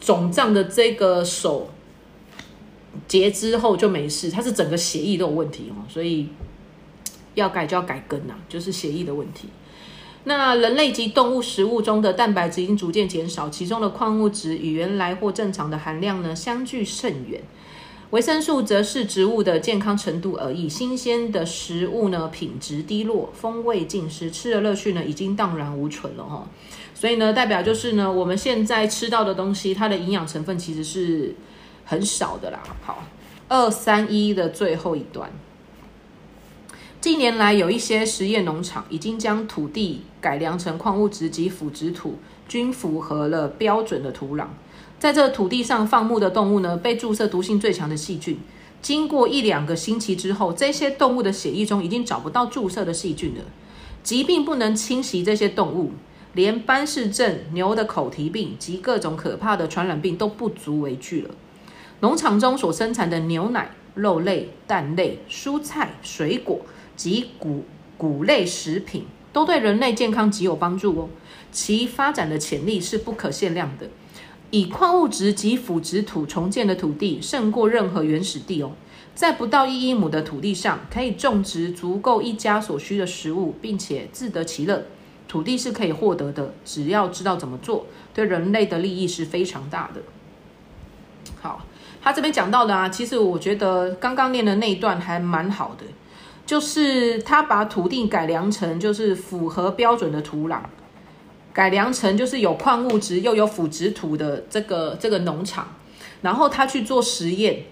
肿胀的这个手截之后就没事，它是整个血液都有问题哦，所以要改就要改根呐，就是血液的问题。那人类及动物食物中的蛋白质已经逐渐减少，其中的矿物质与原来或正常的含量呢相距甚远。维生素则是植物的健康程度而已，新鲜的食物呢品质低落，风味尽失，吃的乐趣呢已经荡然无存了哈。所以呢，代表就是呢，我们现在吃到的东西，它的营养成分其实是很少的啦。好，二三一的最后一段。近年来，有一些实验农场已经将土地改良成矿物质及腐殖土，均符合了标准的土壤。在这土地上放牧的动物呢，被注射毒性最强的细菌。经过一两个星期之后，这些动物的血液中已经找不到注射的细菌了。疾病不能侵袭这些动物，连斑氏症、牛的口蹄病及各种可怕的传染病都不足为惧了。农场中所生产的牛奶、肉类、蛋类、蔬菜、水果。及谷谷类食品都对人类健康极有帮助哦，其发展的潜力是不可限量的。以矿物质及腐殖土重建的土地胜过任何原始地哦，在不到一英亩的土地上可以种植足够一家所需的食物，并且自得其乐。土地是可以获得的，只要知道怎么做，对人类的利益是非常大的。好，他这边讲到的啊，其实我觉得刚刚念的那一段还蛮好的。就是他把土地改良成就是符合标准的土壤，改良成就是有矿物质又有腐殖土的这个这个农场，然后他去做实验，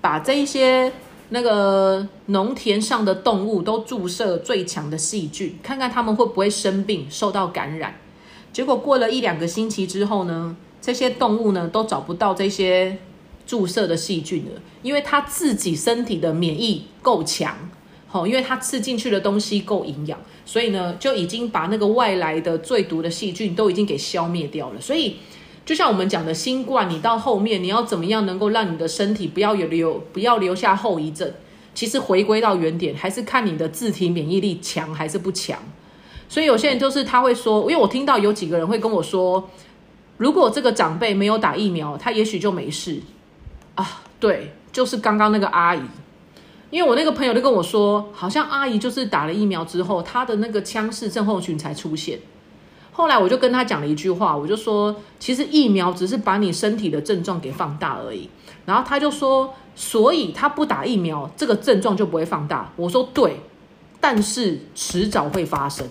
把这一些那个农田上的动物都注射最强的细菌，看看他们会不会生病受到感染。结果过了一两个星期之后呢，这些动物呢都找不到这些注射的细菌了，因为它自己身体的免疫够强。哦，因为它吃进去的东西够营养，所以呢，就已经把那个外来的最毒的细菌都已经给消灭掉了。所以，就像我们讲的新冠，你到后面你要怎么样能够让你的身体不要有留不要留下后遗症？其实回归到原点，还是看你的自体免疫力强还是不强。所以有些人就是他会说，因为我听到有几个人会跟我说，如果这个长辈没有打疫苗，他也许就没事啊。对，就是刚刚那个阿姨。因为我那个朋友就跟我说，好像阿姨就是打了疫苗之后，她的那个腔室症候群才出现。后来我就跟他讲了一句话，我就说，其实疫苗只是把你身体的症状给放大而已。然后他就说，所以他不打疫苗，这个症状就不会放大。我说对，但是迟早会发生。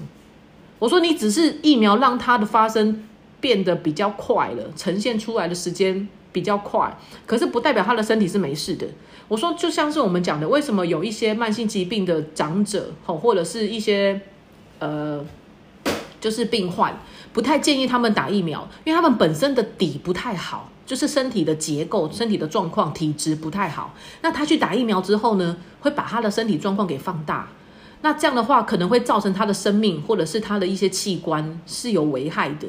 我说你只是疫苗让它的发生变得比较快了，呈现出来的时间比较快，可是不代表他的身体是没事的。我说，就像是我们讲的，为什么有一些慢性疾病的长者，吼，或者是一些呃，就是病患，不太建议他们打疫苗，因为他们本身的底不太好，就是身体的结构、身体的状况、体质不太好。那他去打疫苗之后呢，会把他的身体状况给放大，那这样的话可能会造成他的生命或者是他的一些器官是有危害的，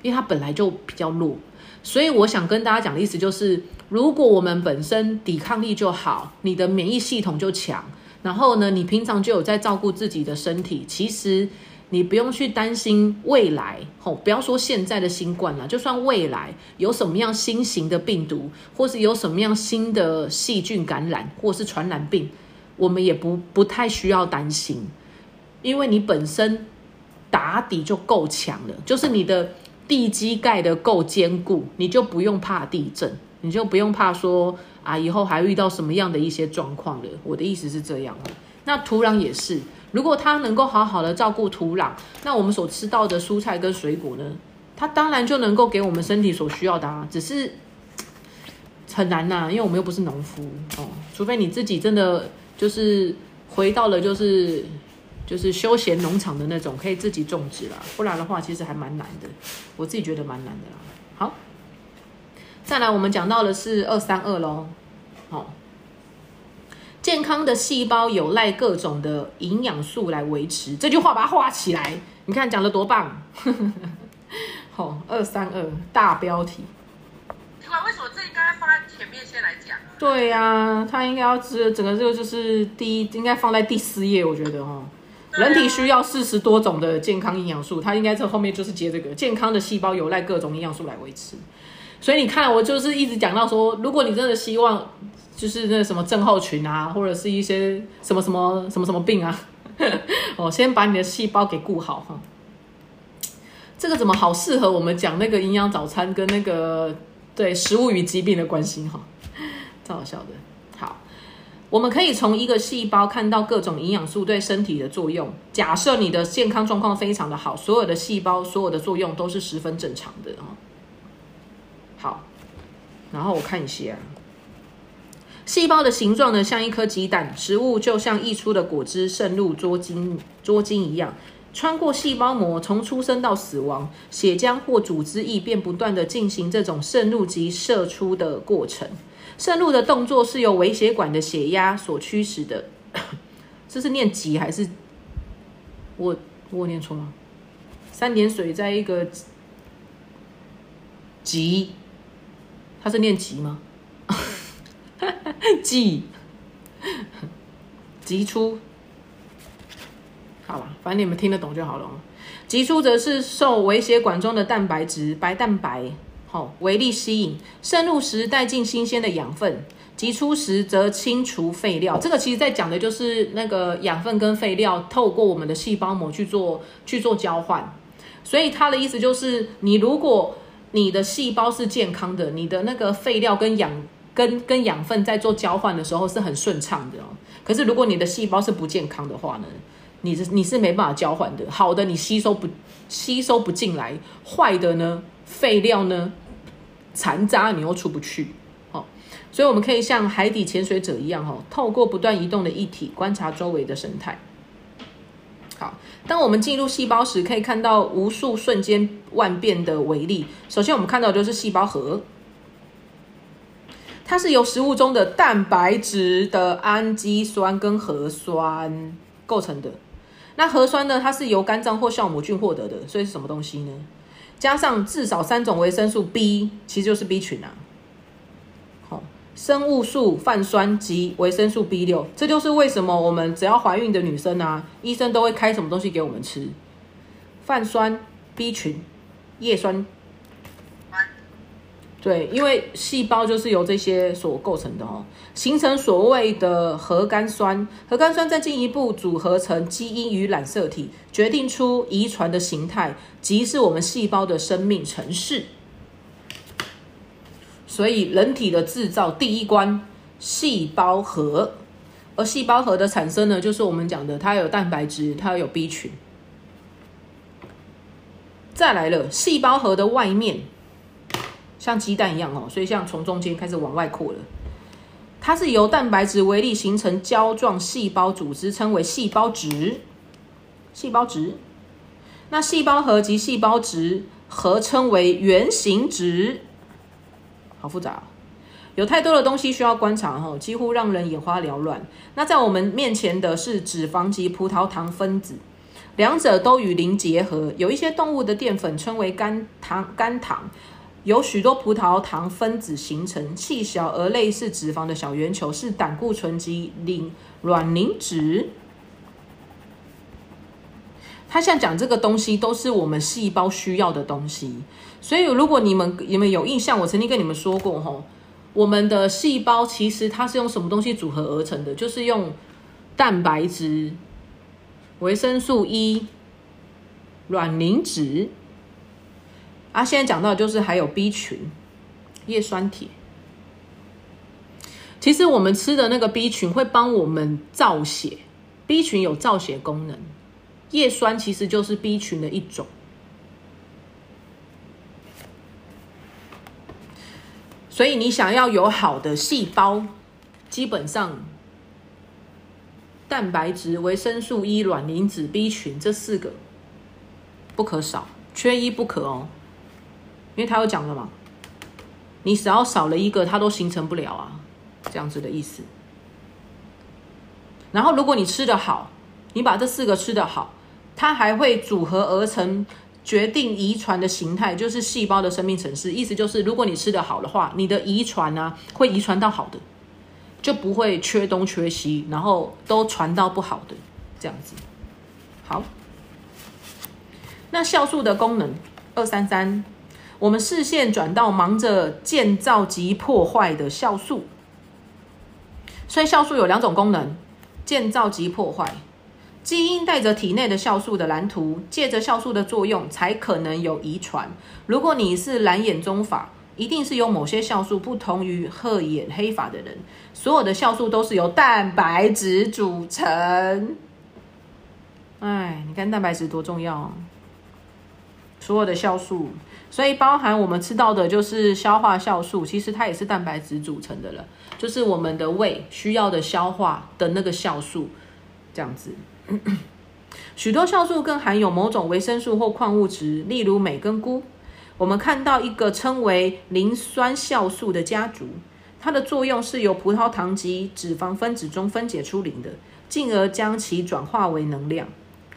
因为他本来就比较弱。所以我想跟大家讲的意思就是，如果我们本身抵抗力就好，你的免疫系统就强，然后呢，你平常就有在照顾自己的身体，其实你不用去担心未来，吼，不要说现在的新冠了，就算未来有什么样新型的病毒，或是有什么样新的细菌感染，或是传染病，我们也不不太需要担心，因为你本身打底就够强了，就是你的。地基盖的够坚固，你就不用怕地震，你就不用怕说啊，以后还遇到什么样的一些状况了。我的意思是这样。那土壤也是，如果它能够好好的照顾土壤，那我们所吃到的蔬菜跟水果呢，它当然就能够给我们身体所需要的啊。只是很难呐，因为我们又不是农夫哦，除非你自己真的就是回到了就是。就是休闲农场的那种，可以自己种植啦，不然的话，其实还蛮难的。我自己觉得蛮难的啦。好，再来，我们讲到的是二三二喽。好，健康的细胞有赖各种的营养素来维持。这句话把它画起来，你看讲的多棒。[LAUGHS] 好，二三二大标题。为什么这应该放在前面先来讲？对呀，它应该要是整个这个就是第一，应该放在第四页，我觉得哦。人体需要四十多种的健康营养素，它应该这后面就是接这个健康的细胞有赖各种营养素来维持。所以你看，我就是一直讲到说，如果你真的希望，就是那什么症候群啊，或者是一些什么什么什么什么病啊，[LAUGHS] 哦，先把你的细胞给顾好哈。这个怎么好适合我们讲那个营养早餐跟那个对食物与疾病的关系哈？超好笑的。好，我们可以从一个细胞看到各种营养素对身体的作用。假设你的健康状况非常的好，所有的细胞所有的作用都是十分正常的哦。好，然后我看一下，细胞的形状呢，像一颗鸡蛋；食物就像溢出的果汁渗入捉精捉精一样，穿过细胞膜，从出生到死亡，血浆或组织液便不断的进行这种渗入及射出的过程。渗入的动作是由微血管的血压所驱使的。[COUGHS] 这是念急还是我我念错吗？三点水在一个急。他是念急吗？[LAUGHS] 急，[LAUGHS] 急出，好了，反正你们听得懂就好了。急出则是受微血管中的蛋白质白蛋白好为力吸引，渗入时带进新鲜的养分，急出时则清除废料。这个其实在讲的就是那个养分跟废料透过我们的细胞膜去做去做交换，所以他的意思就是，你如果你的细胞是健康的，你的那个废料跟养跟跟养分在做交换的时候是很顺畅的哦。可是如果你的细胞是不健康的话呢，你是你是没办法交换的。好的，你吸收不吸收不进来；坏的呢，废料呢，残渣你又出不去。哦，所以我们可以像海底潜水者一样，哦，透过不断移动的液体观察周围的生态。好，当我们进入细胞时，可以看到无数瞬间万变的微粒。首先，我们看到的就是细胞核，它是由食物中的蛋白质的氨基酸跟核酸构成的。那核酸呢，它是由肝脏或酵母菌获得的，所以是什么东西呢？加上至少三种维生素 B，其实就是 B 群啊。生物素、泛酸及维生素 B 六，这就是为什么我们只要怀孕的女生啊，医生都会开什么东西给我们吃？泛酸、B 群、叶酸。对，因为细胞就是由这些所构成的哦，形成所谓的核苷酸。核苷酸再进一步组合成基因与染色体，决定出遗传的形态，即是我们细胞的生命程式。所以，人体的制造第一关，细胞核，而细胞核的产生呢，就是我们讲的，它有蛋白质，它有 B 群。再来了，细胞核的外面像鸡蛋一样哦，所以像从中间开始往外扩了。它是由蛋白质为例形成胶状细胞组织，称为细胞质。细胞质，那细胞核及细胞质合称为原型质。好复杂，有太多的东西需要观察哈，几乎让人眼花缭乱。那在我们面前的是脂肪及葡萄糖分子，两者都与磷结合。有一些动物的淀粉称为肝糖，肝糖有许多葡萄糖分子形成，细小而类似脂肪的小圆球是胆固醇及磷卵磷脂。他现在讲这个东西都是我们细胞需要的东西。所以，如果你们你们有印象，我曾经跟你们说过，吼，我们的细胞其实它是用什么东西组合而成的？就是用蛋白质、维生素 E、卵磷脂。啊，现在讲到就是还有 B 群、叶酸铁。其实我们吃的那个 B 群会帮我们造血，B 群有造血功能，叶酸其实就是 B 群的一种。所以你想要有好的细胞，基本上蛋白质、维生素 E、卵磷脂、B 群这四个不可少，缺一不可哦。因为他有讲了嘛，你只要少了一个，它都形成不了啊，这样子的意思。然后如果你吃的好，你把这四个吃的好，它还会组合而成。决定遗传的形态就是细胞的生命程式，意思就是，如果你吃的好的话，你的遗传呢会遗传到好的，就不会缺东缺西，然后都传到不好的这样子。好，那酵素的功能二三三，我们视线转到忙着建造及破坏的酵素。所以酵素有两种功能：建造及破坏。基因带着体内的酵素的蓝图，借着酵素的作用，才可能有遗传。如果你是蓝眼中法，一定是有某些酵素不同于褐眼黑发的人。所有的酵素都是由蛋白质组成。哎，你看蛋白质多重要！所有的酵素，所以包含我们吃到的就是消化酵素，其实它也是蛋白质组成的了。就是我们的胃需要的消化的那个酵素，这样子。[CLEARS THROAT] 许多酵素更含有某种维生素或矿物质，例如镁跟钴。我们看到一个称为磷酸酵素的家族，它的作用是由葡萄糖及脂肪分子中分解出磷的，进而将其转化为能量。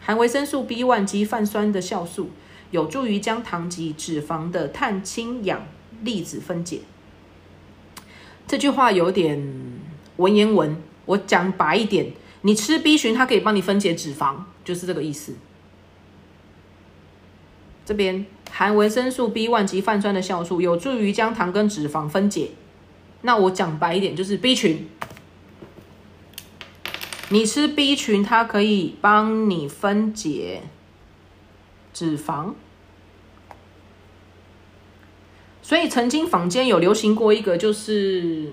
含维生素 B1 及泛酸的酵素，有助于将糖及脂肪的碳氢氧粒子分解。这句话有点文言文，我讲白一点。你吃 B 群，它可以帮你分解脂肪，就是这个意思。这边含维生素 B1 及泛酸的酵素，有助于将糖跟脂肪分解。那我讲白一点，就是 B 群。你吃 B 群，它可以帮你分解脂肪。所以曾经坊间有流行过一个，就是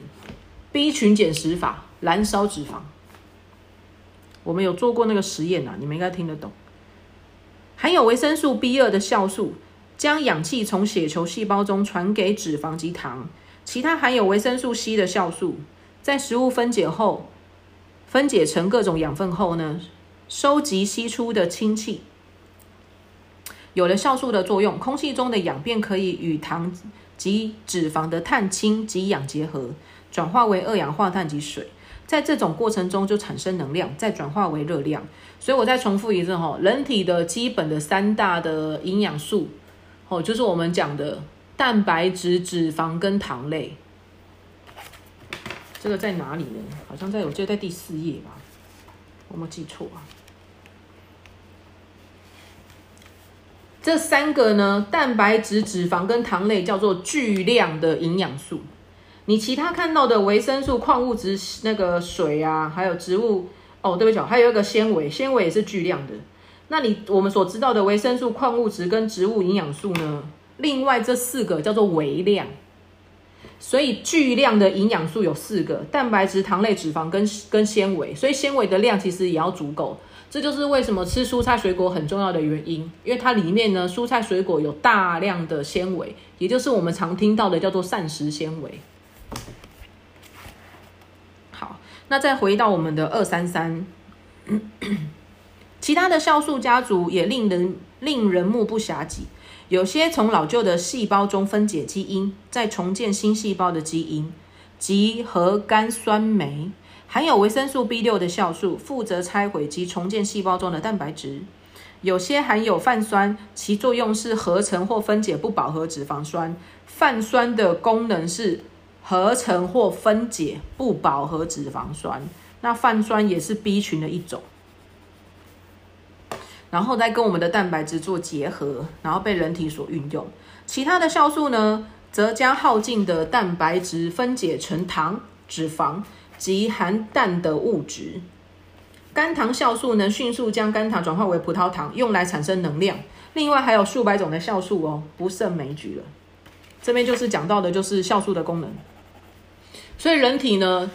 B 群减食法，燃烧脂肪。我们有做过那个实验呐，你们应该听得懂。含有维生素 B 二的酵素，将氧气从血球细胞中传给脂肪及糖。其他含有维生素 C 的酵素，在食物分解后，分解成各种养分后呢，收集吸出的氢气。有了酵素的作用，空气中的氧便可以与糖及脂肪的碳氢及氧结合，转化为二氧化碳及水。在这种过程中就产生能量，再转化为热量。所以我再重复一次哈，人体的基本的三大的营养素，哦，就是我们讲的蛋白质、脂肪跟糖类。这个在哪里呢？好像在我记得在第四页吧，我没记错啊。这三个呢，蛋白质、脂肪跟糖类叫做巨量的营养素。你其他看到的维生素、矿物质、那个水啊，还有植物哦，对不起，还有一个纤维，纤维也是巨量的。那你我们所知道的维生素、矿物质跟植物营养素呢？另外这四个叫做微量。所以巨量的营养素有四个：蛋白质、糖类、脂肪跟跟纤维。所以纤维的量其实也要足够。这就是为什么吃蔬菜水果很重要的原因，因为它里面呢，蔬菜水果有大量的纤维，也就是我们常听到的叫做膳食纤维。好那再回到我们的二三三，其他的酵素家族也令人令人目不暇接。有些从老旧的细胞中分解基因，再重建新细胞的基因，及核苷酸酶含有维生素 B 六的酵素，负责拆毁及重建细胞中的蛋白质。有些含有泛酸，其作用是合成或分解不饱和脂肪酸。泛酸的功能是。合成或分解不饱和脂肪酸，那泛酸也是 B 群的一种，然后再跟我们的蛋白质做结合，然后被人体所运用。其他的酵素呢，则将耗尽的蛋白质分解成糖、脂肪及含氮的物质。肝糖酵素能迅速将肝糖转化为葡萄糖，用来产生能量。另外还有数百种的酵素哦，不胜枚举了。这边就是讲到的，就是酵素的功能。所以人体呢，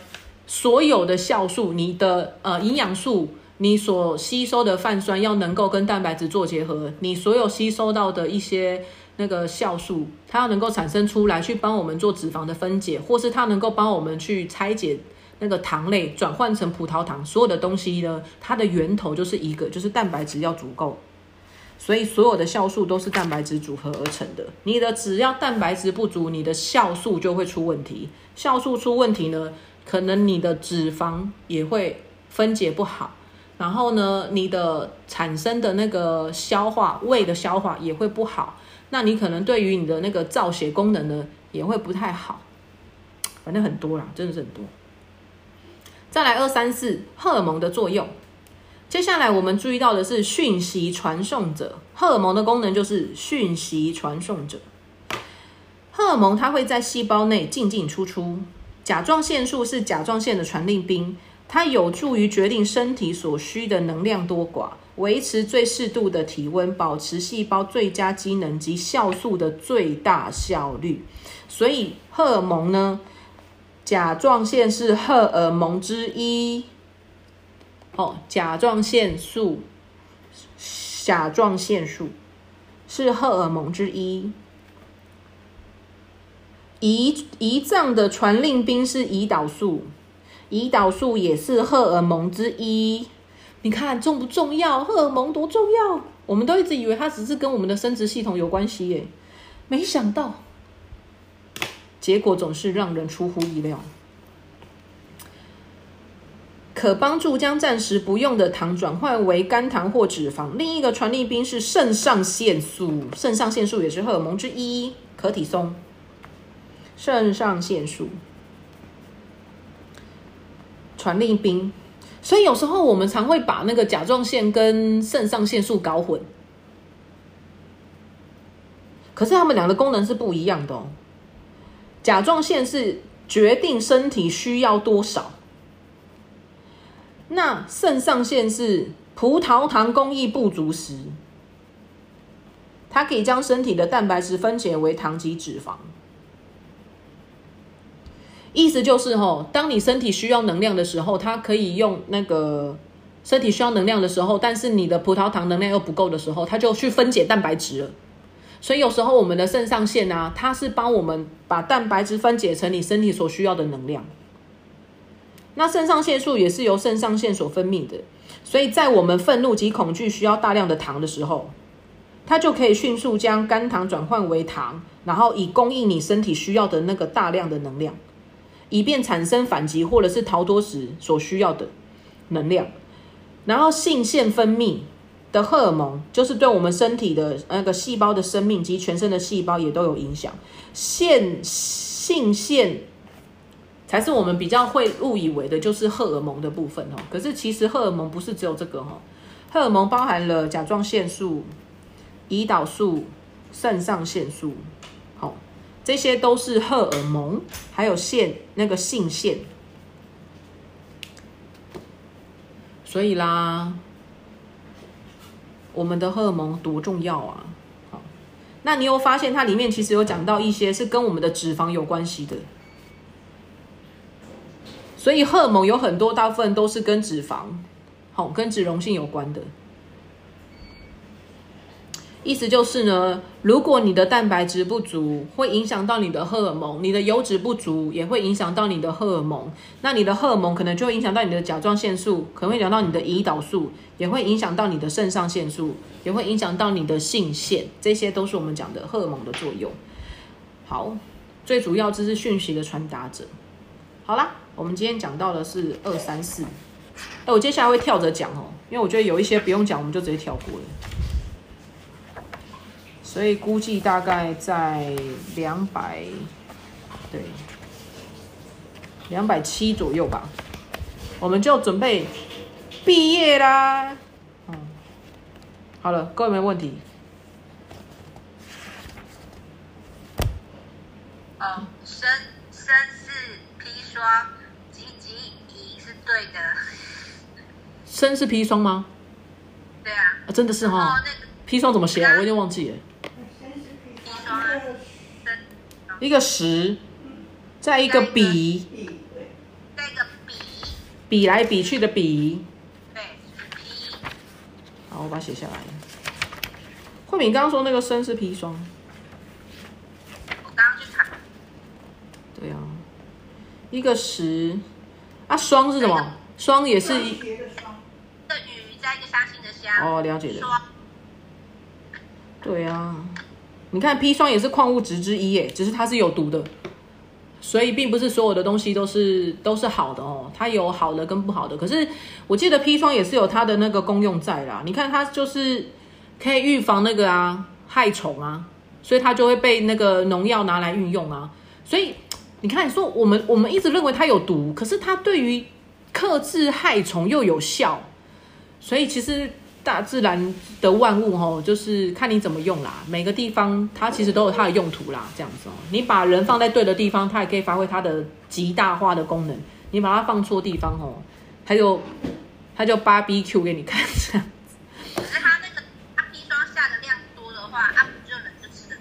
所有的酵素，你的呃营养素，你所吸收的泛酸要能够跟蛋白质做结合，你所有吸收到的一些那个酵素，它要能够产生出来，去帮我们做脂肪的分解，或是它能够帮我们去拆解那个糖类，转换成葡萄糖，所有的东西呢，它的源头就是一个，就是蛋白质要足够。所以所有的酵素都是蛋白质组合而成的。你的只要蛋白质不足，你的酵素就会出问题。酵素出问题呢，可能你的脂肪也会分解不好，然后呢，你的产生的那个消化胃的消化也会不好。那你可能对于你的那个造血功能呢，也会不太好。反正很多啦，真的是很多。再来二三四，荷尔蒙的作用。接下来我们注意到的是讯息传送者，荷尔蒙的功能就是讯息传送者。荷尔蒙它会在细胞内进进出出，甲状腺素是甲状腺的传令兵，它有助于决定身体所需的能量多寡，维持最适度的体温，保持细胞最佳机能及酵素的最大效率。所以荷尔蒙呢，甲状腺是荷尔蒙之一。哦，甲状腺素，甲状腺素是荷尔蒙之一。胰胰脏的传令兵是胰岛素，胰岛素也是荷尔蒙之一。你看重不重要？荷尔蒙多重要？我们都一直以为它只是跟我们的生殖系统有关系耶，没想到，结果总是让人出乎意料。可帮助将暂时不用的糖转换为肝糖或脂肪。另一个传令兵是肾上腺素，肾上腺素也是荷尔蒙之一，可体松。肾上腺素传令兵，所以有时候我们常会把那个甲状腺跟肾上腺素搞混，可是他们俩的功能是不一样的哦。甲状腺是决定身体需要多少，那肾上腺是葡萄糖供应不足时，它可以将身体的蛋白质分解为糖及脂肪。意思就是吼，当你身体需要能量的时候，它可以用那个身体需要能量的时候，但是你的葡萄糖能量又不够的时候，它就去分解蛋白质了。所以有时候我们的肾上腺啊，它是帮我们把蛋白质分解成你身体所需要的能量。那肾上腺素也是由肾上腺所分泌的，所以在我们愤怒及恐惧需要大量的糖的时候，它就可以迅速将肝糖转换为糖，然后以供应你身体需要的那个大量的能量。以便产生反击或者是逃脱时所需要的能量，然后性腺分泌的荷尔蒙就是对我们身体的那个细胞的生命及全身的细胞也都有影响。腺性腺才是我们比较会误以为的，就是荷尔蒙的部分哦。可是其实荷尔蒙不是只有这个哈，荷尔蒙包含了甲状腺素、胰岛素、肾上腺素。好这些都是荷尔蒙，还有腺那个性腺，所以啦，我们的荷尔蒙多重要啊！好，那你有发现它里面其实有讲到一些是跟我们的脂肪有关系的，所以荷尔蒙有很多大部分都是跟脂肪，好，跟脂溶性有关的。意思就是呢，如果你的蛋白质不足，会影响到你的荷尔蒙；你的油脂不足，也会影响到你的荷尔蒙。那你的荷尔蒙可能就会影响到你的甲状腺素，可能会影响到你的胰岛素，也会影响到你的肾上腺素，也会影响到你的性腺。这些都是我们讲的荷尔蒙的作用。好，最主要这是讯息的传达者。好啦，我们今天讲到的是二三四。哎，我接下来会跳着讲哦，因为我觉得有一些不用讲，我们就直接跳过了。所以估计大概在两百，对，两百七左右吧，我们就准备毕业啦。嗯，好了，各位没问题。哦，生生是砒霜，对的。生是砒霜吗？对啊。啊，真的是哈。砒霜怎么写啊？我有点忘记了。一个十，再一个比，再一个比，比来比去的比，对，好，我把它写下来。慧敏刚刚说那个生是砒霜，我刚刚去查。对啊，一个十，啊，霜是什么？霜也是一。的鱼加一个相信的虾。哦，了解的。对啊。你看砒霜也是矿物质之一，耶，只是它是有毒的，所以并不是所有的东西都是都是好的哦，它有好的跟不好的。可是我记得砒霜也是有它的那个功用在啦。你看它就是可以预防那个啊害虫啊，所以它就会被那个农药拿来运用啊。所以你看，你说我们我们一直认为它有毒，可是它对于克制害虫又有效，所以其实大自然的万物吼，就是看你怎么用啦。每个地方它其实都有它的用途啦，这样子哦。你把人放在对的地方，它也可以发挥它的极大化的功能。你把它放错地方哦，它就它就芭比 Q 给你看这样。[LAUGHS] [LAUGHS] 可是它那个它砒霜下的量多的话，它不就人就吃的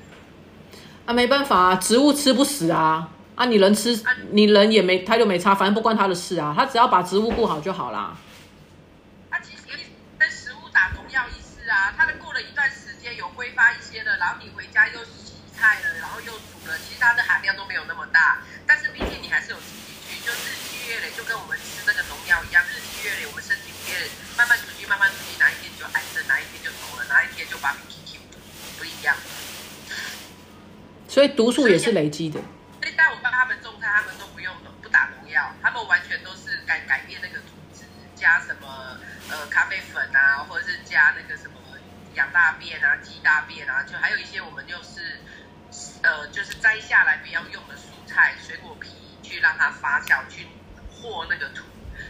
啊，没办法啊，植物吃不死啊。啊，你人吃，你人也没，他就没差，反正不关他的事啊。他只要把植物顾好就好啦。他其实跟食物打农药意思啊。他的过了一段时间有挥发一些了，然后你回家又洗菜了，然后又煮了，其实它的含量都没有那么大。但是毕竟你还是有吃进去，就日积月累，就跟我们吃那个农药一样，日积月累，我们身体也慢慢储积，慢慢储积，哪一天就癌症，哪一天就走了，哪一天就把你 Q 不一样。所以毒素也是累积的。咖啡粉啊，或者是加那个什么羊大便啊、鸡大便啊，就还有一些我们就是呃就是摘下来不要用的蔬菜、水果皮去让它发酵，去和那个土。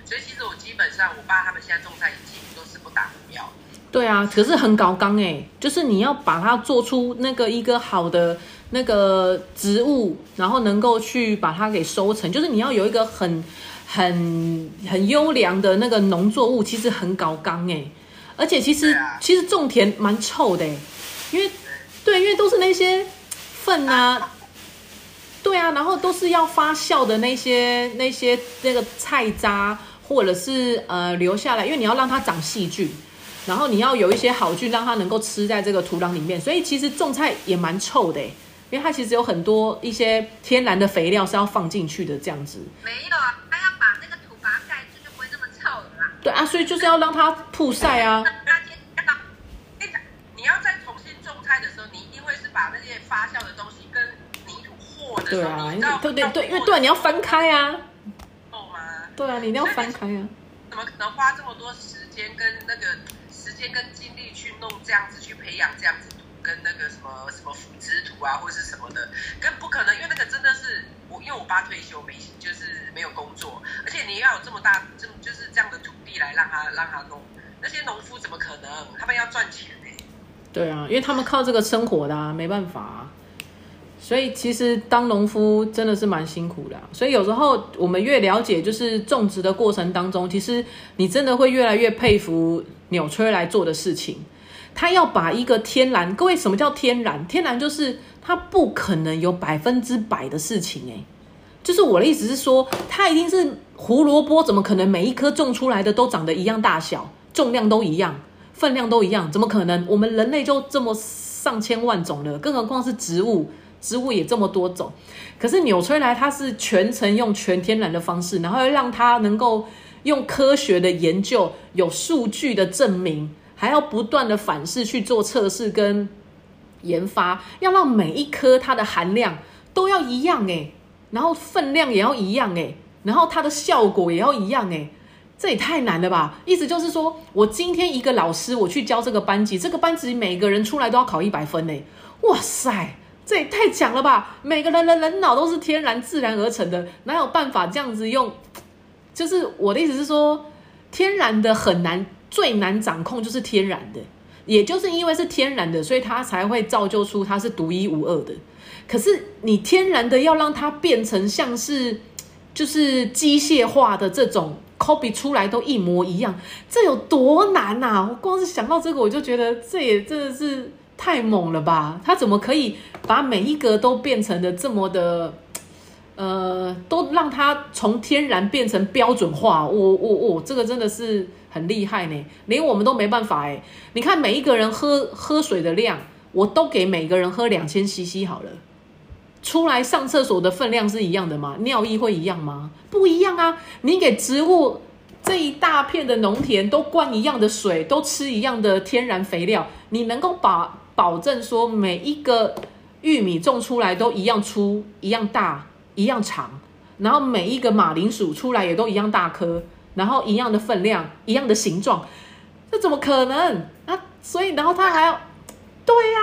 所以其实我基本上我爸他们现在种菜几乎都是不打农药。对啊，可是很高纲哎，就是你要把它做出那个一个好的那个植物，然后能够去把它给收成，就是你要有一个很。很很优良的那个农作物，其实很高刚哎，而且其实其实种田蛮臭的哎，因为对，因为都是那些粪啊，对啊，然后都是要发酵的那些那些那个菜渣，或者是呃留下来，因为你要让它长细菌，然后你要有一些好菌让它能够吃在这个土壤里面，所以其实种菜也蛮臭的因为它其实有很多一些天然的肥料是要放进去的这样子。没有啊。对啊，所以就是要让它曝晒啊。你要再重新种菜的时候，你一定会是把那些发酵的东西跟泥土和的时候，你知道？对对对，因为对，你要翻开啊。够吗？对啊，你一定要翻开啊。怎么可能花这么多时间跟那个时间跟精力去弄这样子去培养这样子土跟那个什么什么腐殖土啊或者是什么的，更不可能，因为那个真的是我，因为我爸退休没就是没有工作，而且你要有这么大。让他让他弄，那些农夫怎么可能？他们要赚钱呢。对啊，因为他们靠这个生活的，啊，没办法。啊所以其实当农夫真的是蛮辛苦的。所以有时候我们越了解，就是种植的过程当中，其实你真的会越来越佩服纽崔莱做的事情。他要把一个天然，各位什么叫天然？天然就是他不可能有百分之百的事情哎。就是我的意思是说，它一定是胡萝卜，怎么可能每一颗种出来的都长得一样大小，重量都一样，分量都一样？怎么可能？我们人类就这么上千万种了，更何况是植物，植物也这么多种。可是纽崔莱它是全程用全天然的方式，然后让它能够用科学的研究、有数据的证明，还要不断的反式去做测试跟研发，要让每一颗它的含量都要一样诶然后分量也要一样哎，然后它的效果也要一样哎，这也太难了吧！意思就是说，我今天一个老师我去教这个班级，这个班级每个人出来都要考一百分呢。哇塞，这也太强了吧！每个人的人脑都是天然自然而成的，哪有办法这样子用？就是我的意思是说，天然的很难，最难掌控就是天然的，也就是因为是天然的，所以它才会造就出它是独一无二的。可是你天然的要让它变成像是，就是机械化的这种 copy 出来都一模一样，这有多难呐！我光是想到这个，我就觉得这也真的是太猛了吧！他怎么可以把每一个都变成的这么的，呃，都让它从天然变成标准化？我我我，这个真的是很厉害呢，连我们都没办法哎！你看每一个人喝喝水的量，我都给每个人喝两千 CC 好了。出来上厕所的分量是一样的吗？尿液会一样吗？不一样啊！你给植物这一大片的农田都灌一样的水，都吃一样的天然肥料，你能够把保证说每一个玉米种出来都一样粗、一样大、一样长，然后每一个马铃薯出来也都一样大颗，然后一样的分量、一样的形状，这怎么可能啊？所以，然后他还要，对呀。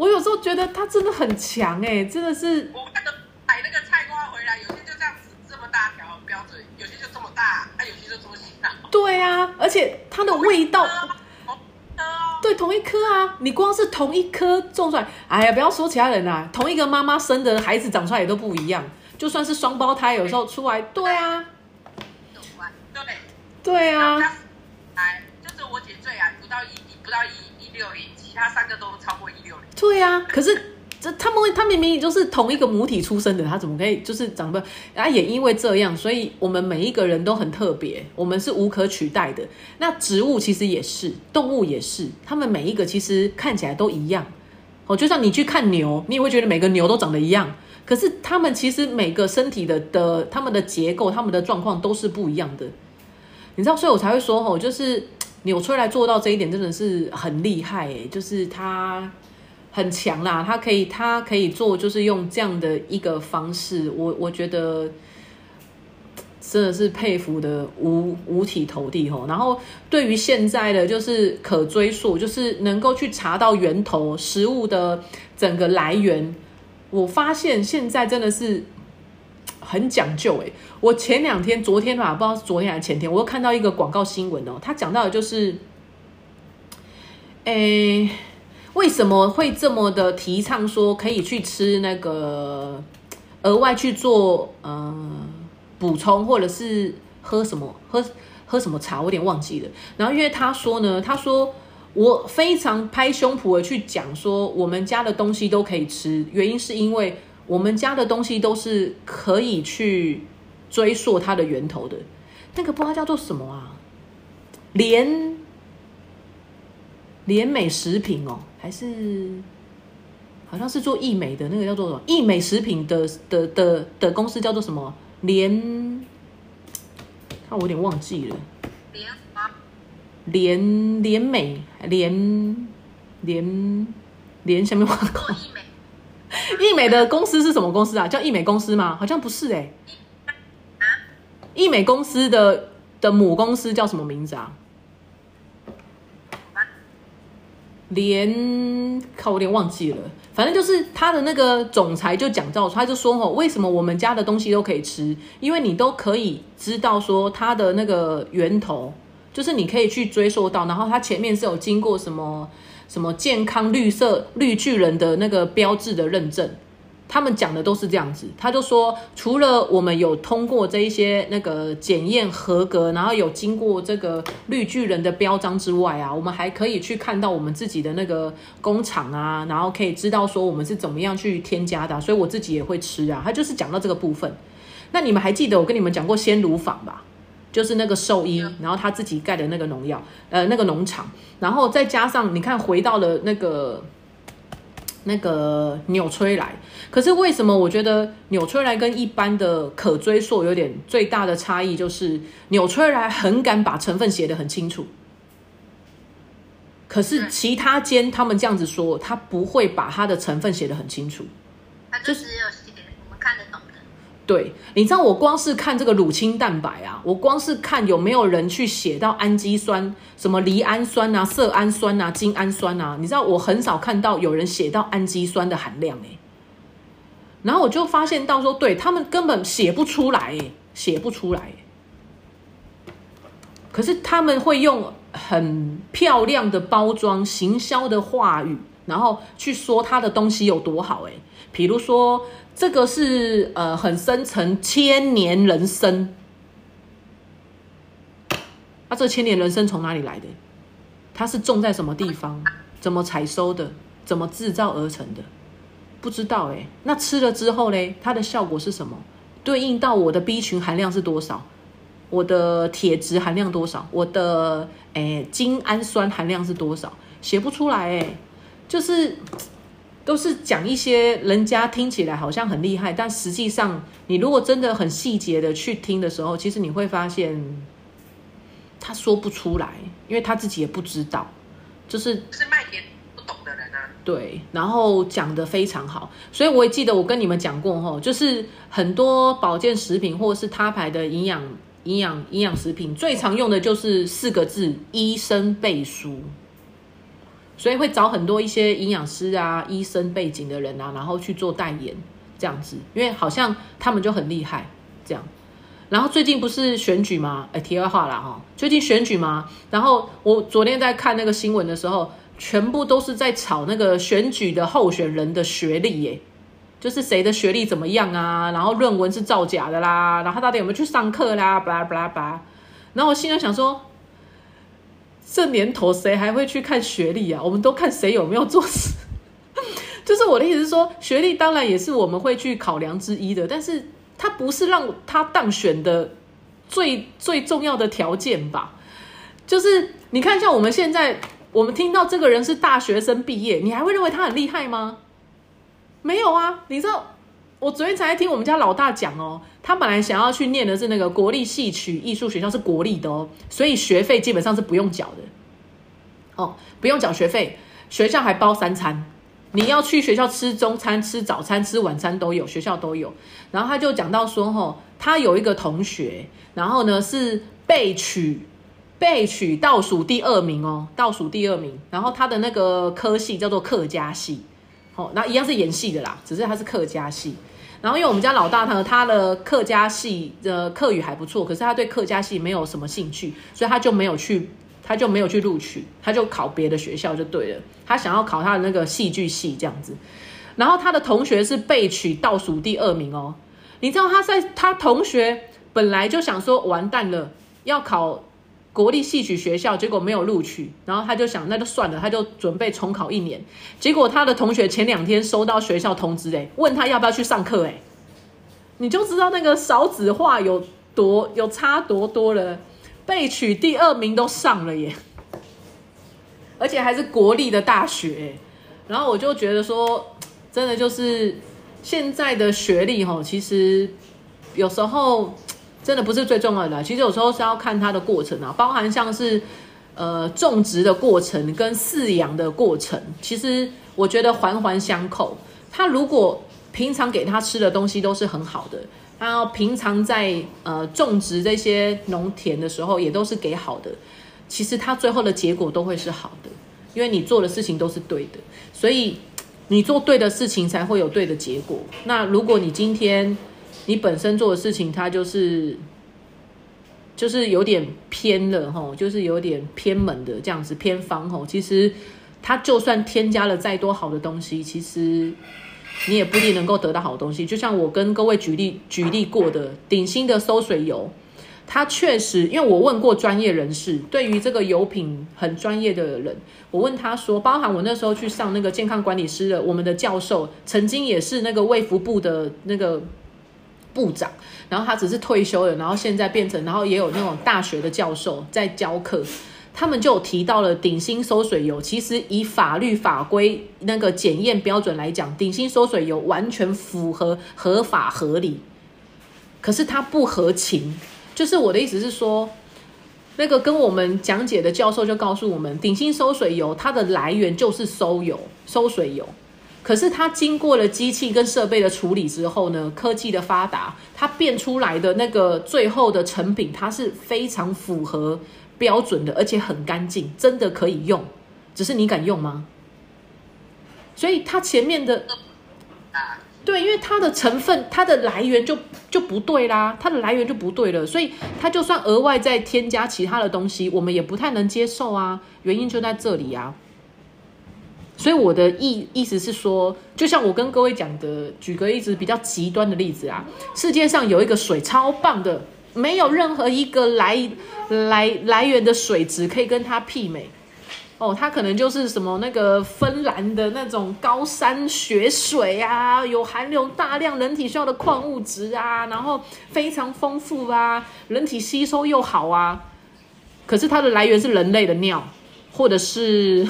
我有时候觉得他真的很强哎，真的是。我那个买那个菜瓜回来，有些就这样子这么大条标准，有些就这么大，啊有些就这么小。对啊，而且它的味道，哦，对，同一颗啊，你光是同一颗种出来，哎呀，不要说其他人啦、同一个妈妈生的孩子长出来也都不一样，就算是双胞胎，有时候出来，对啊。对，对啊，他哎，就只有我姐最矮，不到一不到一一六零，其他三个都超过一六零。对啊，可是这他们，他明明就是同一个母体出生的，他怎么可以就是长得？啊，也因为这样，所以我们每一个人都很特别，我们是无可取代的。那植物其实也是，动物也是，他们每一个其实看起来都一样。哦，就像你去看牛，你也会觉得每个牛都长得一样，可是他们其实每个身体的的他们的结构、他们的状况都是不一样的。你知道，所以我才会说，吼，就是纽崔莱做到这一点真的是很厉害，诶，就是他很强啦，他可以，他可以做，就是用这样的一个方式，我我觉得真的是佩服的五五体投地吼。然后对于现在的就是可追溯，就是能够去查到源头食物的整个来源，我发现现在真的是很讲究诶。我前两天、昨天吧，不知道是昨天还是前天，我又看到一个广告新闻哦，他讲到的就是，诶。为什么会这么的提倡说可以去吃那个额外去做呃补充，或者是喝什么喝喝什么茶？我有点忘记了。然后因为他说呢，他说我非常拍胸脯的去讲说，我们家的东西都可以吃，原因是因为我们家的东西都是可以去追溯它的源头的。那个不知道叫做什么啊？连联美食品哦。还是好像是做易美的那个叫做什么易美食品的的的的公司叫做什么联？看我有点忘记了。莲花联联美联联联下面忘了。做益美益美的公司是什么公司啊？叫益美公司吗？好像不是哎、啊，益美公司的的母公司叫什么名字啊？连靠，我有点忘记了。反正就是他的那个总裁就讲到，他就说吼，为什么我们家的东西都可以吃？因为你都可以知道说它的那个源头，就是你可以去追溯到，然后它前面是有经过什么什么健康绿色绿巨人的那个标志的认证。他们讲的都是这样子，他就说，除了我们有通过这一些那个检验合格，然后有经过这个绿巨人的标章之外啊，我们还可以去看到我们自己的那个工厂啊，然后可以知道说我们是怎么样去添加的啊、所以我自己也会吃啊。他就是讲到这个部分。那你们还记得我跟你们讲过鲜乳坊吧？就是那个兽医，然后他自己盖的那个农药，呃，那个农场，然后再加上你看回到了那个那个纽崔莱。可是为什么我觉得纽崔莱跟一般的可追溯有点最大的差异，就是纽崔莱很敢把成分写得很清楚，可是其他间他们这样子说，他不会把它的成分写得很清楚。对，你知道我光是看这个乳清蛋白啊，我光是看有没有人去写到氨基酸、什么离氨酸啊、色氨酸啊、精氨酸啊，你知道我很少看到有人写到氨基酸的含量诶、然后我就发现到说，对他们根本写不出来诶，写不出来。可是他们会用很漂亮的包装、行销的话语，然后去说他的东西有多好诶。比如说，这个是呃很深层千年人参，那、这千年人参从哪里来的？它是种在什么地方？怎么采收的？怎么制造而成的？不知道哎。那吃了之后嘞，它的效果是什么？对应到我的 B 群含量是多少？我的铁质含量多少？我的诶精氨酸含量是多少？写不出来哎，就是都是讲一些人家听起来好像很厉害，但实际上你如果真的很细节的去听的时候，其实你会发现他说不出来，因为他自己也不知道，就是是麦田不懂的人啊。对，然后讲的非常好，所以我也记得我跟你们讲过吼，就是很多保健食品或者是他牌的营养营养营养食品，最常用的就是四个字“医生背书”，所以会找很多一些营养师啊、医生背景的人啊，然后去做代言这样子，因为好像他们就很厉害这样。然后最近不是选举吗？哎，题外话啦哈，最近选举吗？然后我昨天在看那个新闻的时候，全部都是在炒那个选举的候选人的学历耶，就是谁的学历怎么样啊？然后论文是造假的啦，然后到底有没有去上课啦？巴拉巴拉巴拉。然后我心里想说，这年头谁还会去看学历啊？我们都看谁有没有做事。[LAUGHS] 就是我的意思是说，学历当然也是我们会去考量之一的，但是。他不是让他当选的最最重要的条件吧？就是你看，像我们现在，我们听到这个人是大学生毕业，你还会认为他很厉害吗？没有啊！你知道，我昨天才听我们家老大讲哦，他本来想要去念的是那个国立戏曲艺术学校，是国立的哦，所以学费基本上是不用缴的哦，不用缴学费，学校还包三餐。你要去学校吃中餐、吃早餐、吃晚餐都有，学校都有。然后他就讲到说，吼，他有一个同学，然后呢是被取被取倒数第二名哦，倒数第二名。然后他的那个科系叫做客家系，好，那一样是演戏的啦，只是他是客家系。然后因为我们家老大呢他的客家系的课语还不错，可是他对客家系没有什么兴趣，所以他就没有去。他就没有去录取，他就考别的学校就对了。他想要考他的那个戏剧系这样子，然后他的同学是被取倒数第二名哦。你知道他在他同学本来就想说完蛋了，要考国立戏曲学校，结果没有录取，然后他就想那就算了，他就准备重考一年。结果他的同学前两天收到学校通知，哎，问他要不要去上课，哎，你就知道那个少子化有多有差多多了。被取第二名都上了耶，而且还是国立的大学，然后我就觉得说，真的就是现在的学历哈，其实有时候真的不是最重要的，其实有时候是要看它的过程啊，包含像是呃种植的过程跟饲养的过程，其实我觉得环环相扣。他如果平常给他吃的东西都是很好的。他平常在呃种植这些农田的时候，也都是给好的。其实他最后的结果都会是好的，因为你做的事情都是对的，所以你做对的事情才会有对的结果。那如果你今天你本身做的事情，它就是就是有点偏了吼，就是有点偏门的这样子偏方吼，其实它就算添加了再多好的东西，其实。你也不一定能够得到好东西，就像我跟各位举例举例过的鼎新的收水油，它确实，因为我问过专业人士，对于这个油品很专业的人，我问他说，包含我那时候去上那个健康管理师的，我们的教授曾经也是那个卫福部的那个部长，然后他只是退休了，然后现在变成，然后也有那种大学的教授在教课。他们就提到了鼎新收水油，其实以法律法规那个检验标准来讲，鼎新收水油完全符合合法合理。可是它不合情，就是我的意思是说，那个跟我们讲解的教授就告诉我们，鼎新收水油它的来源就是收油收水油，可是它经过了机器跟设备的处理之后呢，科技的发达，它变出来的那个最后的成品，它是非常符合。标准的，而且很干净，真的可以用，只是你敢用吗？所以它前面的，对，因为它的成分，它的来源就就不对啦，它的来源就不对了，所以它就算额外再添加其他的东西，我们也不太能接受啊。原因就在这里啊。所以我的意意思是说，就像我跟各位讲的，举个例子比较极端的例子啊，世界上有一个水超棒的。没有任何一个来来来源的水质可以跟它媲美哦，它可能就是什么那个芬兰的那种高山雪水啊，有含有大量人体需要的矿物质啊，然后非常丰富啊，人体吸收又好啊。可是它的来源是人类的尿，或者是